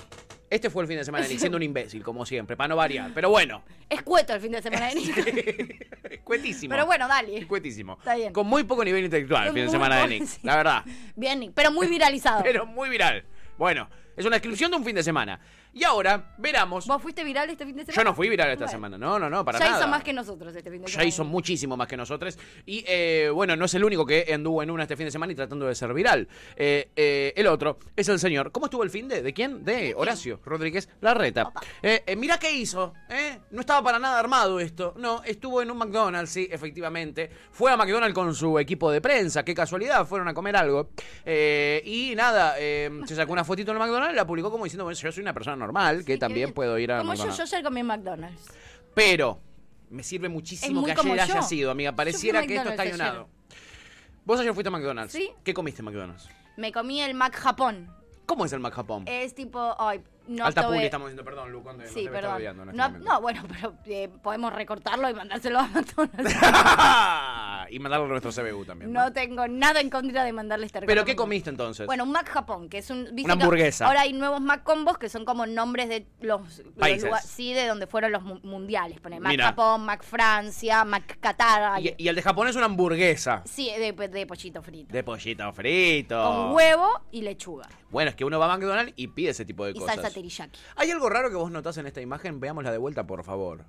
Este fue el fin de semana de Nick, <laughs> siendo un imbécil, como siempre, para no variar. Pero bueno, Es cueto el fin de semana de Nick. <laughs> cuetísimo. Pero bueno, dale. Cuetísimo. Está bien. Con muy poco nivel intelectual el fin de semana de Nick. sí. La verdad. Bien, Nick. Pero muy viralizado. <laughs> Pero muy viral. Bueno, es una descripción de un fin de semana. Y ahora, veramos. ¿Vos fuiste viral este fin de semana? Yo no fui viral esta Bueno. semana. No, no, no, para ya nada. hizo más que nosotros este fin de Ya semana. hizo muchísimo más que nosotros. Y eh, bueno, no es el único que anduvo en una este fin de semana y tratando de ser viral. Eh, eh, el otro es el señor. ¿Cómo estuvo el fin de? ¿De quién? De Horacio Rodríguez Larreta. Mira qué hizo. ¿eh? No estaba para nada armado esto. No, estuvo en un McDonald's, sí, efectivamente. Fue a McDonald's con su equipo de prensa. Qué casualidad, fueron a comer algo. Y nada, se sacó una fotito en el McDonald's y la publicó como diciendo, bueno, yo soy una persona normal, que también puedo ir a Como yo, McDonald's. yo ayer comí en McDonald's. Pero me sirve muchísimo que ayer haya yo. sido, amiga. Yo Pareciera que esto está guionado. Vos ayer fuiste a McDonald's. Sí. ¿Qué comiste en McDonald's? Me comí el Mac Japón. ¿Cómo es el Mac Japón? Es tipo, ay, No Alta publi estamos diciendo, perdón, Lu, no Sí, estaba perdón. este No, no, bueno, pero eh, podemos recortarlo y mandárselo a McDonald's. <laughs> <laughs> y mandarlo a nuestro CBU también. no tengo nada en contra de mandarle este ¿Pero regalo. qué comiste entonces? Bueno, un Mac Japón, que es un... ¿viste Una hamburguesa. Ahora hay nuevos Mac Combos que son como nombres de los, los Países. lugar- sí, de donde fueron los mu- mundiales. Pone Mac Mira. Japón, Mac Francia, Mac Qatar. y, y el de Japón es una hamburguesa. Sí, de, de pollito frito. De pollito frito. Con huevo y lechuga. Bueno, es que uno va a McDonald's y pide ese tipo de Y cosas. salsa teriyaki. ¿Hay algo raro que vos notás en esta imagen? Veámosla de vuelta, por favor.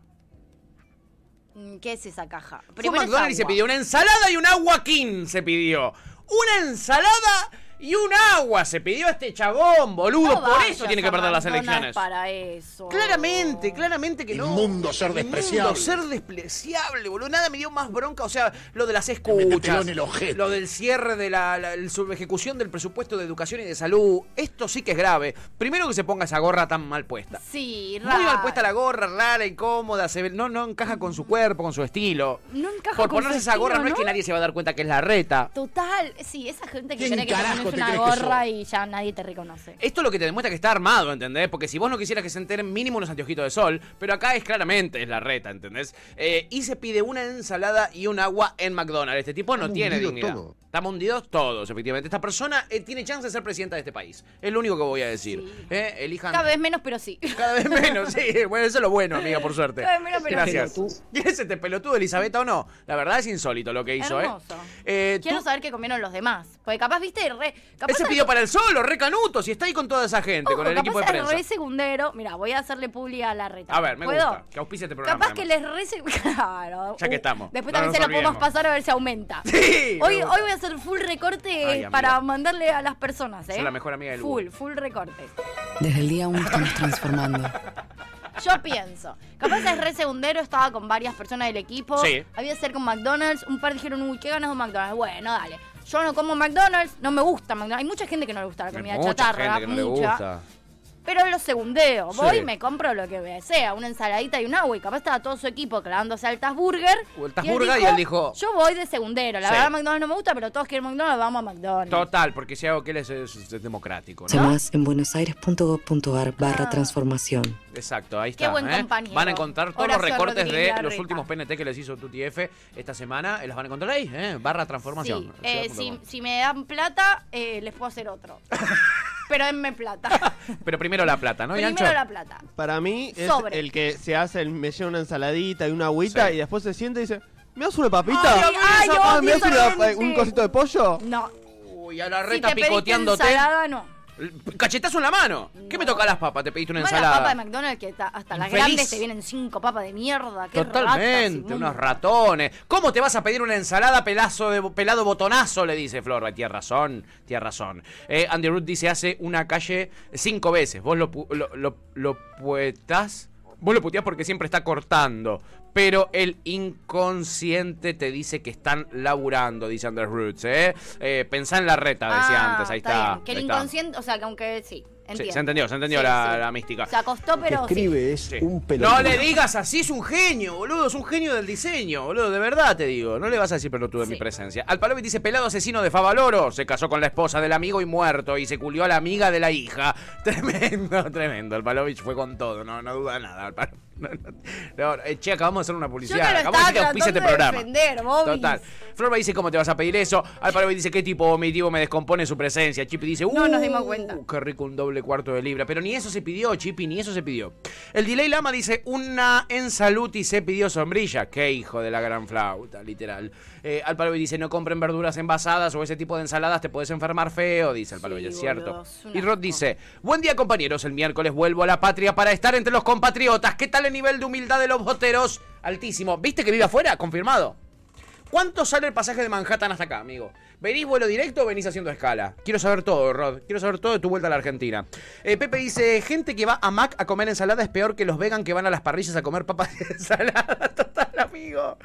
Mm, ¿Qué es esa caja? Fue Primero es McDonald's y se agua. pidió una ensalada y un agua king se pidió. Una ensalada y un agua se pidió este chabón, boludo. No Por eso tiene que a perder las elecciones. para eso. Claramente, claramente que no. Inmundo ser despreciable. ser despreciable, boludo. Nada me dio más bronca. O sea, lo de las escuchas. en el ojete. Lo del cierre de la, la el subejecución del presupuesto de educación y de salud. Esto sí que es grave. Primero que se ponga esa gorra tan mal puesta. Sí, Muy mal puesta la gorra, rara, incómoda, se ve- no, no encaja con su cuerpo, con su estilo. No encaja Por con su ponerse esa gorra estilo, no es que nadie se va a dar cuenta que es la reta. Total, sí, esa gente que ¿Quién cree que pones una gorra y ya nadie te reconoce. Esto lo que te demuestra que está armado, ¿entendés? Porque si vos no quisieras que se enteren mínimo unos anteojitos de sol, pero acá es claramente es la reta, ¿entendés? Eh, y se pide una ensalada y un agua en McDonald's. Este tipo no tiene dignidad. todos. Estamos hundidos todos, efectivamente. Esta persona eh, tiene chance de ser presidenta de este país. Es lo único que voy a decir. Eh, Elijan. Cada vez menos, pero sí. Cada vez menos, sí. Bueno, eso es lo bueno, amiga, por suerte. Cada vez menos, pero Gracias. sí. ¿Quién es este pelotudo, Elizabeth, o no? La verdad es insólito lo que hizo, Hermoso. ¿eh? Eh, Quiero tú- saber qué comieron los demás. Porque capaz, viste, re. Capaz Ese es- pidió para el solo, re canuto, si está ahí con toda esa gente, Ojo, con el capaz equipo de prensa. re segundero. Mira, voy a hacerle publi a la reta. A ver, me ¿Puedo? gusta. Que auspicia este programa. Capaz que les re <laughs> Claro. Ya que Uh, estamos. Después No también se lo podemos pasar a ver si aumenta. Sí, Hoy, hoy voy a hacer full recorte Ay, para mandarle a las personas, ¿eh? Soy la mejor amiga del Full, full recorte. Desde el día 1 estamos transformando. Yo pienso, capaz es re segundero, estaba con varias personas del equipo. Sí. Había que ser con McDonald's. Un par dijeron, uy, qué ganas de un McDonald's. Bueno, dale. Yo no como McDonald's, no me gusta McDonald's. Hay mucha gente que no le gusta la comida Mucha chatarra. gente que no le mucha. gusta. Pero lo segundeo. Voy Sí. y me compro lo que sea, una ensaladita y un agua. Y capaz estaba todo su equipo clavándose altas burger. O altas burger y él dijo- Yo voy de segundero. La Sí. verdad, McDonald's no me gusta, pero todos quieren McDonald's, vamos a McDonald's. Total, porque si hago que él es, es- es democrático. ¿no? más en buenosaires.gov.ar barra Ah. transformación. Exacto, ahí Qué está. buen ¿eh? compañero. Van a encontrar todos Horacio los recortes Rodríguez de los últimos PNT que les hizo Tuti F esta semana. eh, Los van a encontrar ahí, ¿eh? Barra transformación. Sí, eh, si, si me dan plata, eh, les puedo hacer otro. <laughs> pero denme plata. <laughs> Pero primero la plata, ¿no, Primero Yancho? la plata. Para mí es Sobre. el que se hace, el, me lleva una ensaladita y una agüita y después se sienta y dice, ¿me das una papita? Ay, ay, Ah, ¿Me das una- gente. un cosito de pollo? No. Uy, a la Si reta te pediste picoteándote. ensalada, no. Cachetazo en la mano. ¿Qué me toca las papas? Te pediste una ensalada. papa de McDonald's que ta- hasta las grandes te vienen cinco papas de mierda. Qué ratas Totalmente, inmundas. unos ratones. ¿Cómo te vas a pedir una ensalada pelazo de, pelado botonazo? Le dice Flor. Tienes razón, tienes razón. Eh, Andy Root dice hace una calle cinco veces. Vos lo, lo, lo, lo puetás. Vos lo puteás porque siempre está cortando. Pero el inconsciente te dice que están laburando, dice Andy Roots. ¿eh? Eh, pensá en la reta, decía Ah, antes. Ahí está. bien. Que el está. inconsciente, o sea, que aunque sí, Sí, se entendió, se entendió Sí, la, sí. la mística. Se acostó, pero sí. es un No le digas así, es un genio, boludo. Es un genio del diseño, boludo. De verdad te digo. No le vas a decir pelotudo en mi presencia. Alpalovi dice: pelado asesino de Favaloro. Se casó con la esposa del amigo y muerto. Y se culió a la amiga de la hija. <laughs> Tremendo, tremendo. Alpalovich fue con todo. No, no duda nada. Alpalo- No, no, no, eh, che, acabamos de hacer una Yo publicidad. lo acabamos de decir que auspicia este de programa. defender. Total. Florba dice: ¿Cómo te vas a pedir eso? Alpalovi dice: ¿Qué tipo vomitivo me descompone su presencia? Chipi dice: No nos "Uh, dimos cuenta. Qué rico un doble cuarto de libra. Pero ni eso se pidió, Chipi, ni eso se pidió. El Delay Lama dice: Una ensaluti se pidió sombrilla. Qué hijo de la gran flauta, literal. Eh, dice: No compren verduras envasadas o ese tipo de ensaladas, te puedes enfermar feo. Dice es cierto. boludo, es un Y Rod dice: Buen día, compañeros. El miércoles vuelvo a la patria para estar entre los compatriotas. ¿Qué tal el nivel de humildad de los boteros? Altísimo. ¿Viste que vive afuera? Confirmado. ¿Cuánto sale el pasaje de Manhattan hasta acá, amigo? ¿Venís vuelo directo o venís haciendo escala? Quiero saber todo, Rod. Quiero saber todo de tu vuelta a la Argentina. Eh, Pepe dice, gente que va a Mac a comer ensalada es peor que los vegan que van a las parrillas a comer papas de ensalada. <laughs> Total, amigo.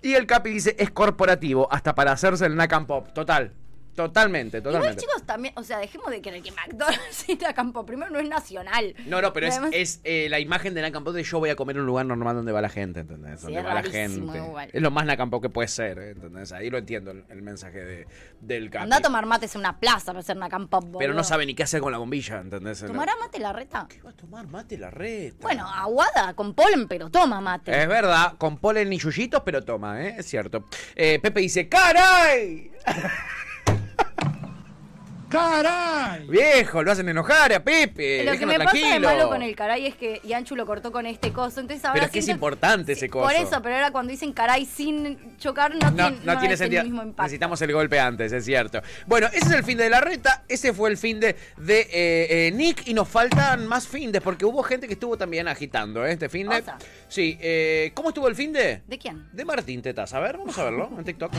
Y el Capi dice, es corporativo, hasta para hacerse el Nack and Pop. Total. Totalmente, Igual, totalmente. chicos, también, o sea, dejemos de creer que McDonald's <laughs> y la Campo Primero no es nacional. No, no, pero es, Además- es eh, la imagen de Nacampo de yo voy a comer en un lugar normal donde va la gente, ¿entendés? Donde es va la gente. igual. Es lo más Nacampo que puede ser, ¿entendés? Ahí lo entiendo el, el mensaje de, del capi. Anda a tomar mates en una plaza para hacer una campo. Pero no sabe ni qué hacer con la bombilla, ¿entendés? ¿Tomará mate la reta? ¿Qué va a tomar mate la reta? Bueno, aguada con polen, pero toma mate. Es verdad, con polen y yuyitos, pero toma, ¿eh? Es cierto. Eh, Pepe dice, ¡caray! <laughs> ¡Caray! Viejo, lo hacen enojar a Pepe. Lo que me pasa de tranquilo. malo con el caray es que Yanchu lo cortó con este coso. Entonces ahora Pero es que es importante ese coso. Por eso, pero ahora cuando dicen caray sin chocar, no, No, tiene, no no tiene es el mismo impacto. Necesitamos el golpe antes, es cierto. Bueno, ese es el fin de la reta. Ese fue el fin de, de eh, eh, Nick. Y nos faltan más findes porque hubo gente que estuvo también agitando ¿eh? este fin de. Sí, eh, ¿cómo estuvo el fin de? ¿De quién? De Martín Tetas. A ver, vamos a verlo en TikTok.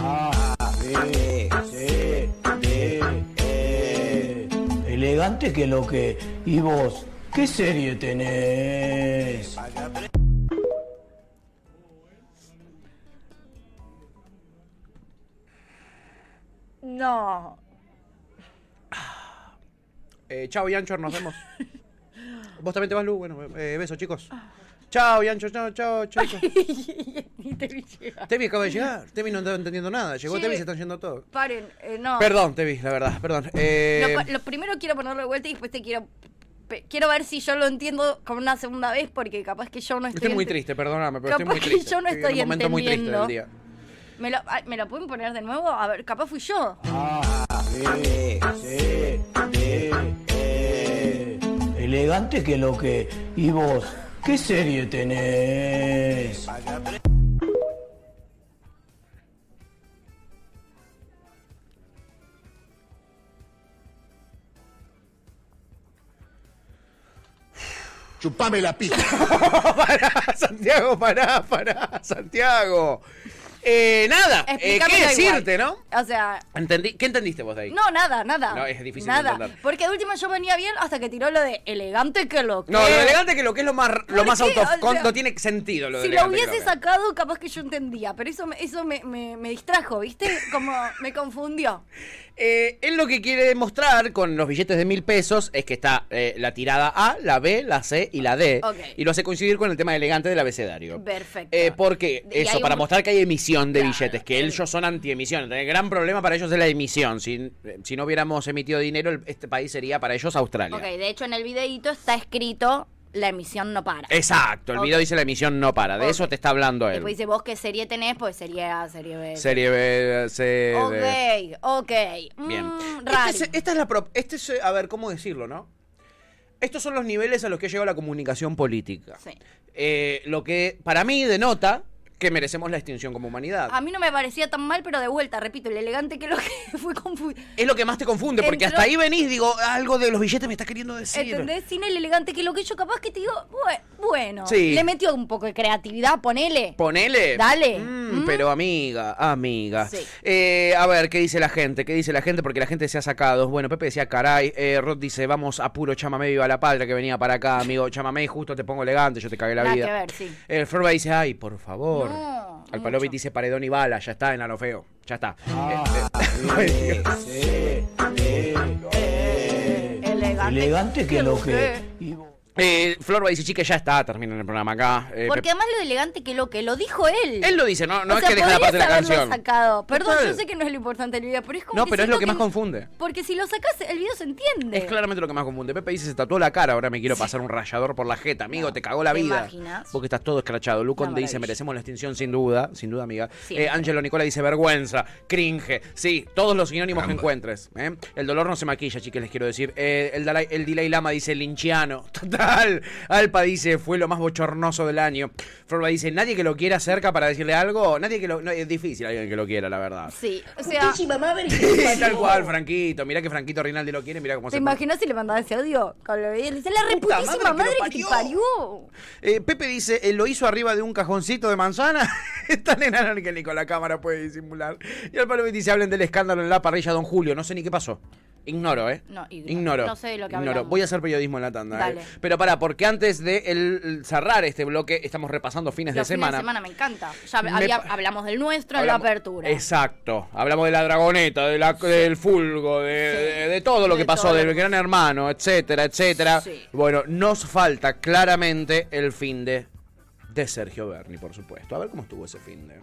Elegante que lo que. ¿Y vos? ¿Qué serie tenés? No. Eh, chao, Yanchor, nos vemos. <laughs> ¿Vos también te vas, Lu? Bueno, eh, besos, chicos. Chao, Yancho, chao, chao, chicos. <laughs> Ni te vi llegar. Tevi acaba de llegar. Tevi no estaba entendiendo nada. Llegó. Tevi y se están yendo todos. Paren, eh, no. Perdón, Tevi, la verdad, perdón. Eh, Lo, lo primero quiero ponerlo de vuelta y después te quiero. pe- Quiero ver si yo lo entiendo como una segunda vez, porque capaz que yo no estoy. Estoy muy ente- triste, perdóname, pero estoy Capaz muy que triste. yo no en estoy un momento muy triste entendiendo. del día. ¿Me lo, ay, ¿Me lo pueden poner de nuevo? A ver, capaz fui yo. Elegante que lo que. ¿Y vos? ¿Qué serie tenés? Chupame la pija. <laughs> pará, Santiago, pará, pará, Santiago. Eh, nada, eh, ¿qué decirte, igual. no? O sea, Entendí, ¿Qué entendiste vos de ahí? no, nada, nada. No, es difícil de Nada. entender. Porque de última yo venía bien hasta que tiró lo de elegante que lo que. No, lo elegante que lo que es lo más, lo ¿Por más auto, O sea, con- no tiene sentido lo de Si lo que hubiese sacado, capaz que yo entendía. Pero eso, eso me, me- me distrajo, ¿viste? Como me confundió. Eh, él lo que quiere mostrar con los billetes de mil pesos es que está eh, la tirada A, la B, la C y la D. Y lo hace coincidir con el tema elegante del abecedario. Perfecto. Eh, porque eso, para un- mostrar que hay emisión de billetes, que ellos son anti-emisión. El gran problema para ellos es la emisión. Si, si no hubiéramos emitido dinero, este país sería para ellos Australia. Ok, de hecho en el videíto está escrito la emisión no para. Exacto, el video dice la emisión no para. De eso te está hablando él. Después dice, ¿vos qué serie tenés? Pues serie A, serie B. Serie B, D. Ok, ok. Bien. Mm, Este es- esta es la pro- este es, a ver, ¿cómo decirlo, no? Estos son los niveles a los que ha llegado la comunicación política. Sí. Eh, lo que para mí denota que merecemos la extinción como humanidad. A mí no me parecía tan mal, pero de vuelta, repito, el elegante que lo que <laughs> fue confundido. Es lo que más te confunde, porque Entró- hasta ahí venís, digo, algo de los billetes me está queriendo decir. ¿Entendés? Sin el elegante que lo que yo capaz que te digo, bue- bueno, Sí. le metió un poco de creatividad, ponele. Ponele. Dale. Mm, Pero amiga, amiga. Sí. Eh, a ver, ¿qué dice la gente? ¿Qué dice la gente? Porque la gente se ha sacado. Bueno, Pepe decía, caray. Eh, Rod dice, vamos a puro chamamé, viva la patria, que venía para acá, amigo. Chamamé, justo te pongo elegante, yo te cagué la Nada vida. que ver, sí. El Florba dice, ay, por favor. No, Al Palovic dice paredón y bala, ya está en feo. Ya está. Ah, Eh, eh, <laughs> Elegante. Elegante que lo que. ¿Y vos? eh, Florba dice, chica, ya está, termina el programa acá. Eh, Porque además lo elegante que lo que lo dijo él. Él lo dice, no, no O es sea, que deja la parte de la canción. sacado. Perdón, Total. yo sé que no es lo importante del video, pero es como No, que pero es lo que más confunde. Porque si lo sacas, el video se entiende. Es claramente lo que más confunde. Pepe dice, se tatuó la cara, ahora me quiero pasar un rayador por la jeta. Amigo, te cagó la ¿te vida. imaginas? Porque estás todo escrachado. Lu Conde Una dice, merecemos la extinción sin duda. Sin duda, amiga. Siempre. Eh, Ángelo Nicola dice, vergüenza, cringe. Sí, todos los sinónimos que encuentres. ¿eh? El dolor no se maquilla, chicas, les quiero decir. Eh, el, Dalai, el Dalai Lama dice, linchiano. <laughs> Total. Alpa dice, fue lo más bochornoso del año. Florba dice, nadie que lo quiera cerca para decirle algo. Nadie que lo... No, es difícil alguien que lo quiera, la verdad. Sí, o sea, <laughs> Tal cual, Franquito. Mirá que Franquito Rinaldi lo quiere, mirá cómo ¿te se... imaginas si le mandaba ese audio? Con lo que dice, la reputísima madre madre que que, lo te parió. Eh, Pepe dice, eh, lo hizo arriba de un cajoncito de manzana. <laughs> es tan enano que ni con la cámara puede disimular. Y al palo dice, hablen del escándalo en la parrilla, don Julio. No sé ni qué pasó. Ignoro, ¿eh? No, ignoro. Ignoro. No sé de lo que Ignoro. Voy a hacer periodismo en la tanda. ¿eh? Dale. Pero para, porque antes de el- cerrar este bloque, estamos repasando fines Los de fines semana. de semana me encanta. Ya Me había- pa- hablamos del nuestro en Hablamos- la apertura. Exacto. Hablamos de la dragoneta, de la- del fulgo, de, de- de todo lo que pasó, del gran hermano, etcétera, etcétera. Sí. Bueno, nos falta claramente el fin de, de Sergio Berni, por supuesto. A ver cómo estuvo ese fin de.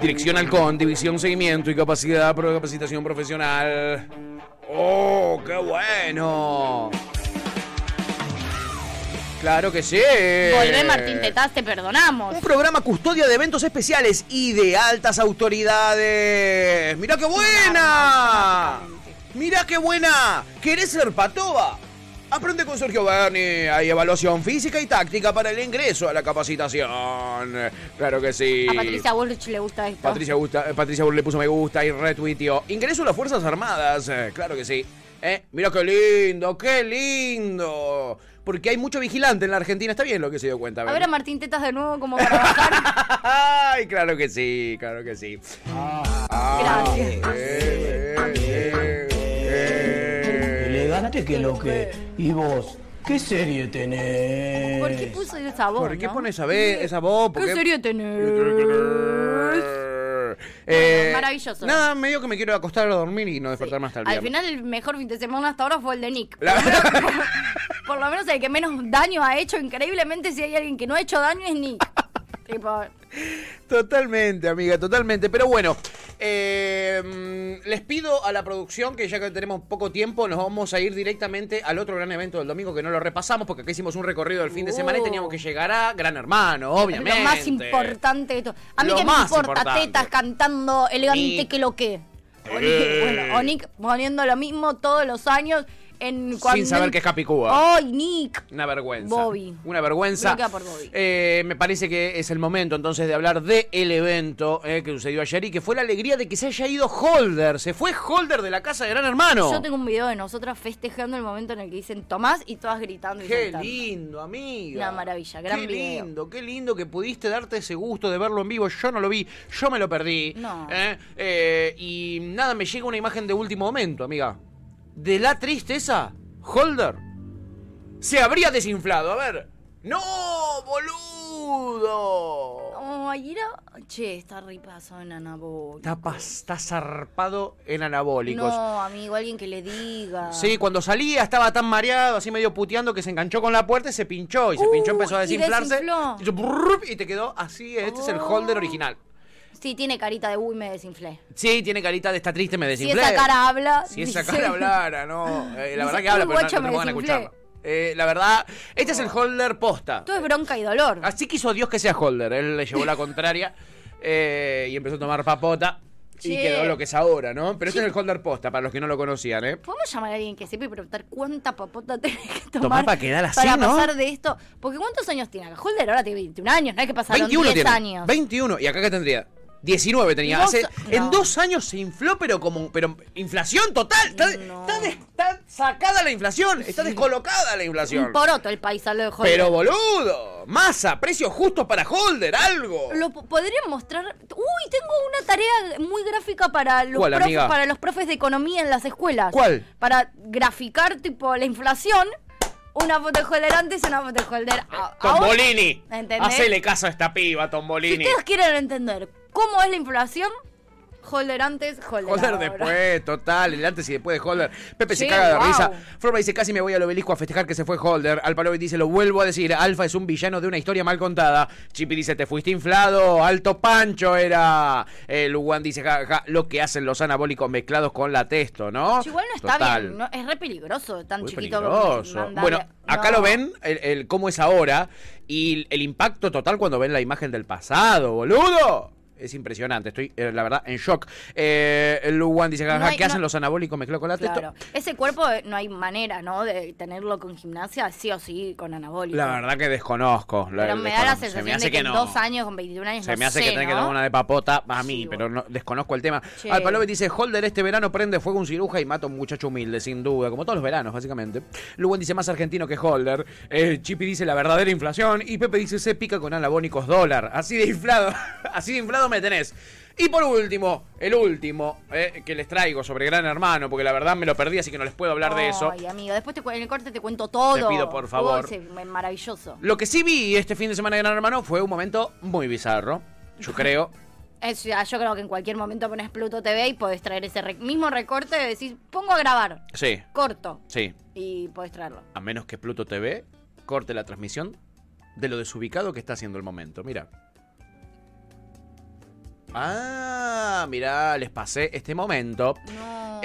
Dirección Halcón, división seguimiento y capacidad pro capacitación profesional. ¡Oh, qué bueno! Claro que sí. Volvé Martín Tetaz, te perdonamos. Un programa custodia de eventos especiales y de altas autoridades. ¡Mira qué buena! ¡Mira qué buena! ¿Querés ser patoba? Aprende con Sergio Berni. Hay evaluación física y táctica para el ingreso a la capacitación. Claro que sí. A Patricia Bullrich le gusta esto. Patricia, gusta, eh, Patricia le puso me gusta y retuiteó. Ingreso a las Fuerzas Armadas. Eh, claro que sí. Eh, mira qué lindo, qué lindo. Porque hay mucho vigilante en la Argentina. Está bien lo que se dio cuenta. A ver a Martín Tetas de nuevo como para bajar. <laughs> Ay, claro que sí, claro que sí. Gracias. Elegante que lo que. ¿Y vos? ¿Qué serie tenés? ¿Por qué puso esa voz? ¿Por qué no? pone esa, ve- esa voz? ¿Por ¿Qué qué? serio tenés? Eh, maravilloso. Nada, medio que me quiero acostar a dormir y no despertar más hasta el Al final el mejor fin de semana hasta ahora fue el de Nick. La- <laughs> Por lo menos el que menos daño ha hecho. Increíblemente, si hay alguien que no ha hecho daño es Nick. Tipo, Totalmente, amiga, totalmente. Pero bueno, eh, les pido a la producción que ya que tenemos poco tiempo, nos vamos a ir directamente al otro gran evento del domingo que no lo repasamos porque acá hicimos un recorrido del fin de semana y Oh. teníamos que llegar a Gran Hermano, obviamente. lo más importante de todo. A mí Lo que me importa importante. tetas cantando elegante que lo que. O Nick, Eh. bueno, o Nick poniendo lo mismo todos los años en cuando Sin saber que es Capicúa. ¡Ay, Nick! Una vergüenza. Bobby. Una vergüenza. Por Bobby. Eh, me parece que es el momento entonces de hablar del evento eh, que sucedió ayer y que fue la alegría de que se haya ido Holder. Se fue Holder de la casa de Gran Hermano. Yo tengo un video de nosotras festejando el momento en el que dicen Tomás y todas gritando y Qué saltando. lindo, amiga. Una maravilla, gran qué video. lindo, qué lindo que pudiste darte ese gusto de verlo en vivo. Yo no lo vi, yo me lo perdí. No. Eh, y nada, me llega una imagen de último momento, amiga. De la tristeza, Holder se habría desinflado. A ver. ¡No, boludo! Ay, era... Che, está ripazo en anabólico. Está, pas- está zarpado en anabólicos. No, amigo, alguien que le diga. Sí, cuando salía estaba tan mareado, así medio puteando, que se enganchó con la puerta y se pinchó. Y se pinchó, empezó a y desinflarse. brrr, Y te quedó así. Este es el holder original. Sí, tiene carita de uy, me desinflé. Sí, tiene carita de está triste, me Si desinflé. esa cara habla. Si esa cara hablara, no. Eh, la Dice, verdad que habla, "Uy, pero no, no me pongan a desinflé". escucharlo. Eh, la verdad, este es el holder posta. Todo es bronca y dolor. Así quiso Dios que sea holder. Él le llevó la contraria eh, y empezó a tomar papota. Y quedó lo que es ahora, ¿no? Pero este es el holder posta, para los que no lo conocían, ¿eh? ¿Podemos llamar a alguien que sepa y preguntar cuánta papota <laughs> tenés que Tomar tomar para quedar así, para ¿no? pasar de esto? Porque ¿cuántos años tiene acá? Holder ahora tiene 21 años, no hay que pasar 21 10 tiene. años. 21. ¿Y acá qué tendría? 19 tenía. En dos años se infló, pero como. Pero inflación total. Está, está des- está sacada la inflación. Está descolocada la inflación. Un poroto el país al de Holder. Pero boludo. Masa, precio justo para holder, algo. Lo po- podrían mostrar. Uy, tengo una tarea muy gráfica para los, ¿Cuál, profes, para los profes de economía en las escuelas. ¿Cuál? Para graficar tipo la inflación. Una foto de Holder antes y una foto de Holder a- ahora. Tombolini. ¿Entendés? Hacele caso a esta piba, Si Tombolini. ustedes quieren entender cómo es la inflación, Holder antes, Holder, Holder después, total, el antes y después de Holder. Pepe se caga de wow. risa. Forma dice, casi me voy al obelisco a festejar que se fue Holder. Alpalovic dice, lo vuelvo a decir, Alfa es un villano de una historia mal contada. Chippy dice, te fuiste inflado, alto pancho era. Eh, dice, ja, ja, lo que hacen los anabólicos mezclados con la testo, ¿no? Igual no está Total. bien, no, es re peligroso tan Muy chiquito. peligroso. Bueno, acá No. lo ven, el, el cómo es ahora, y el impacto total cuando ven la imagen del pasado, boludo. Es impresionante, estoy, eh, la verdad, en shock. Eh, el Luwan dice, No jaja, hay- ¿qué hacen los anabólicos mezclados con la? Claro. Ese cuerpo eh, no hay manera, ¿no? De tenerlo con gimnasia, sí o sí, con anabólico. La verdad que desconozco. la- Pero me da la desconozco. Se sensación me hace de que, que en no. dos años, con 21 años, Se no me hace sé, que tener que tomar una de papota a mí, pero no desconozco el tema. Che. Alpalove dice, Holder este verano prende fuego un ciruja y mata a un muchacho humilde, sin duda, como todos los veranos, básicamente. Luwen dice, más argentino que Holder. Eh, Chippy dice, la verdadera inflación. Y Pepe dice, se pica con anabónicos dólar. Así de inflado. <laughs> Así de inflado lado me tenés. Y por último, el último eh, que les traigo sobre Gran Hermano, porque la verdad me lo perdí, así que no les puedo hablar de eso. Ay, amigo, después te en el corte te cuento todo. Te pido, por favor. Uy, sí, maravilloso. Lo que sí vi este fin de semana de Gran Hermano fue un momento muy bizarro. Yo <laughs> creo. Es- yo creo que en cualquier momento pones Pluto TV y podés traer ese mismo recorte de decir, pongo a grabar, Sí, corto, sí. y podés traerlo. A menos que Pluto TV corte la transmisión de lo desubicado que está haciendo el momento. Mira. Ah, mirá, les pasé este momento.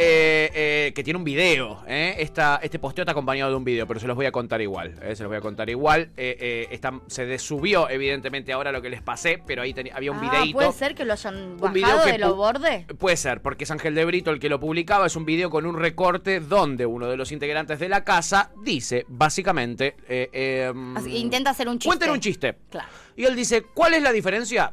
Eh, eh, que tiene un video. ¿eh? Esta- este posteo está acompañado de un video, pero se los voy a contar igual. ¿eh? Se los voy a contar igual. Está- se desubió, evidentemente, ahora lo que les pasé, pero ahí tenía- había un ah, videíto. puede ser que lo hayan Un video bajado de los bordes. Puede ser, porque es Ángel de Brito el que lo publicaba. Es un video con un recorte donde uno de los integrantes de la casa dice, básicamente. Así que intenta hacer un chiste. Cuenten un chiste. Claro. Y él dice, ¿cuál es la diferencia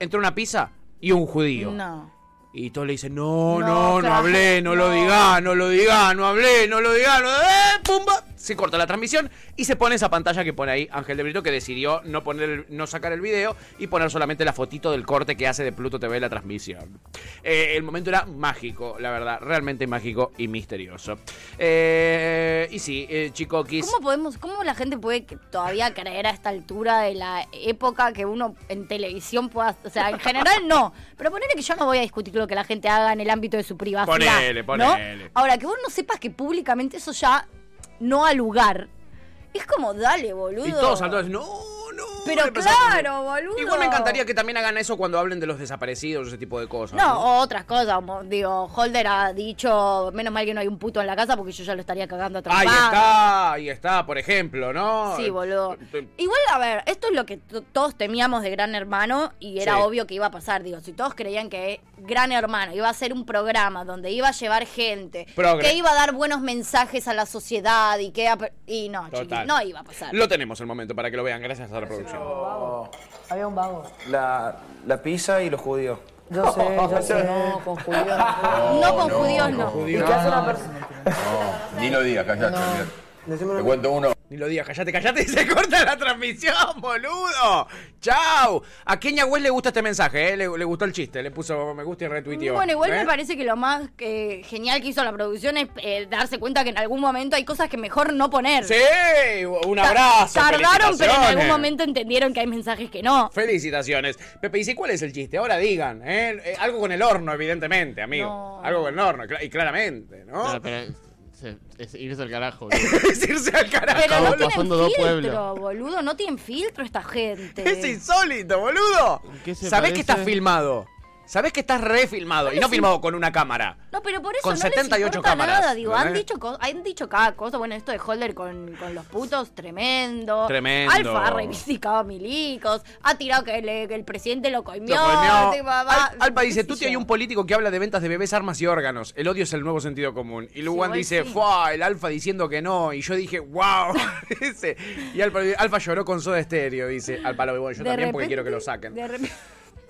entre una pizza y un judío? No. Y todos le dicen, no, No, no, no, claro, hablé, no, lo no. diga, no lo diga, no hablé, no lo diga, no, ¡eh! ¡Pumba! Se corta la transmisión y se pone esa pantalla que pone ahí Ángel de Brito que decidió no poner el- no sacar el video y poner solamente la fotito del corte que hace de Pluto TV la transmisión. Eh, el momento era mágico, la verdad, realmente mágico y misterioso. Eh, y sí, eh, chicoquis. ¿Cómo podemos, cómo la gente puede todavía creer a esta altura de la época que uno en televisión pueda, o sea, en general no, pero ponele que yo no voy a discutir lo que la gente haga en el ámbito de su privacidad. Ponele, ¿no? ponele. Ahora, que vos no sepas que públicamente eso ya no ha lugar. Es como, dale, boludo. Y todos saltando, no, no. Pero claro, boludo. Igual me encantaría que también hagan eso cuando hablen de los desaparecidos, ese tipo de cosas. No, o otras cosas, como, digo, Holder ha dicho, menos mal que no hay un puto en la casa porque yo ya lo estaría cagando a Ahí trompadas". está, ahí está, por ejemplo, ¿no? Sí, boludo. Igual, a ver, esto es lo que to- todos temíamos de Gran Hermano y era Sí. obvio que iba a pasar. Digo, si todos creían que Gran Hermano iba a ser un programa donde iba a llevar gente, Progre. que iba a dar buenos mensajes a la sociedad y que... Y no, chiquis, no iba a pasar. Lo tenemos el momento para que lo vean, gracias a la producción. Había un vago. La, la pizza y los judíos. Yo sé, yo <laughs> sé. No, con judíos no. No, con judíos no. ¿Y qué hace una persona? Ni lo digas, callate. Te cuento uno. Ni lo digas, callate, callate y <laughs> se corta la transmisión, boludo. Chau. A Kenia West le gusta este mensaje, ¿eh? le, le gustó el chiste, le puso me gusta y retuiteó. Bueno, igual ¿eh? me parece que lo más eh, genial que hizo la producción es eh, darse cuenta que en algún momento hay cosas que mejor no poner. Sí, un abrazo. Tardaron, pero en algún momento entendieron que hay mensajes que no. Felicitaciones. Pepe dice, ¿cuál es el chiste? Ahora digan, ¿eh? Eh, algo con el horno, evidentemente, amigo. Algo con el horno, y claramente, ¿no? No, pero se- es irse al carajo. <laughs> es irse al carajo. Pero no tienen pasando filtro, pueblos. boludo. No tienen filtro esta gente. Es insólito, boludo. qué se Sabés que parece? estás filmado. Sabés que estás refilmado. Y no sí. filmado con una cámara. No, pero por eso Con no 78 les cámaras, nada. Digo, han dicho, han dicho cada cosa. Bueno, esto de Holder con, con los putos, tremendo. Tremendo. Alfa ha reivindicado a milicos. Ha tirado que, le- que el presidente lo coimió. Lo tipo, va- Al- Alpa dice, tú hay un político que habla de ventas de bebés, armas y órganos. El odio es el nuevo sentido común. Y Luwan igual dice, sí. ¡fua! El Alfa diciendo que no. Y yo dije, ¡wow! <laughs> Y Alfa, Alfa lloró con soda estéreo, dice. Alfa lo yo De también porque repente- quiero que lo saquen. de repente-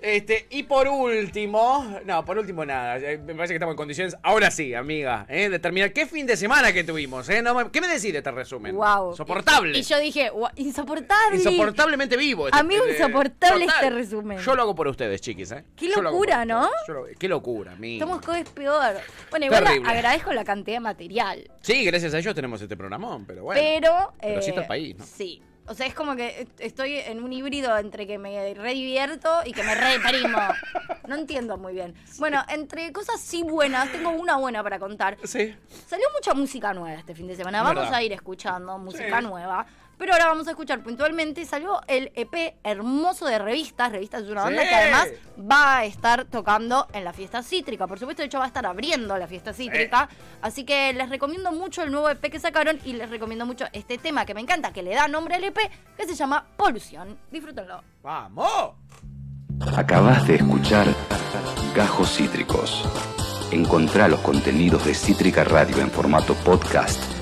Este, y por último, no, por último nada, eh, me parece que estamos en condiciones, ahora sí, amiga, ¿eh? de terminar. ¿Qué fin de semana que tuvimos? Eh? No me- ¿Qué me decís de este resumen? Guau. Soportable. Y, y yo dije, "Guau, insoportable. Insoportablemente vivo. este- Amigo, este- insoportable total. este resumen. Yo lo hago por ustedes, chiquis, ¿eh? Qué locura, ¿no? lo- qué locura, amigo. Estamos cada vez peor. Bueno, igual Terrible. agradezco la cantidad de material. Sí, gracias a ellos tenemos este programón, pero bueno. pero. Pero sí está eh, el país, ¿no? Sí. O sea, es como que est- estoy en un híbrido entre que me re divierto y que me re deprimo. <laughs> No entiendo muy bien. Bueno, entre cosas sí buenas, tengo una buena para contar. Sí. Salió mucha música nueva este fin de semana. Vamos Verdad. a ir escuchando música Sí. nueva. Pero ahora vamos a escuchar puntualmente. Salió el EP hermoso de revistas. Revistas es una banda Sí. que además va a estar tocando en la fiesta cítrica. Por supuesto, de hecho, va a estar abriendo la fiesta cítrica. Así que les recomiendo mucho el nuevo EP que sacaron y les recomiendo mucho este tema que me encanta, que le da nombre al EP, que se llama Polución. Disfrútenlo. ¡Vamos! Acabas de escuchar Gajos Cítricos. Encontrá los contenidos de Cítrica Radio en formato podcast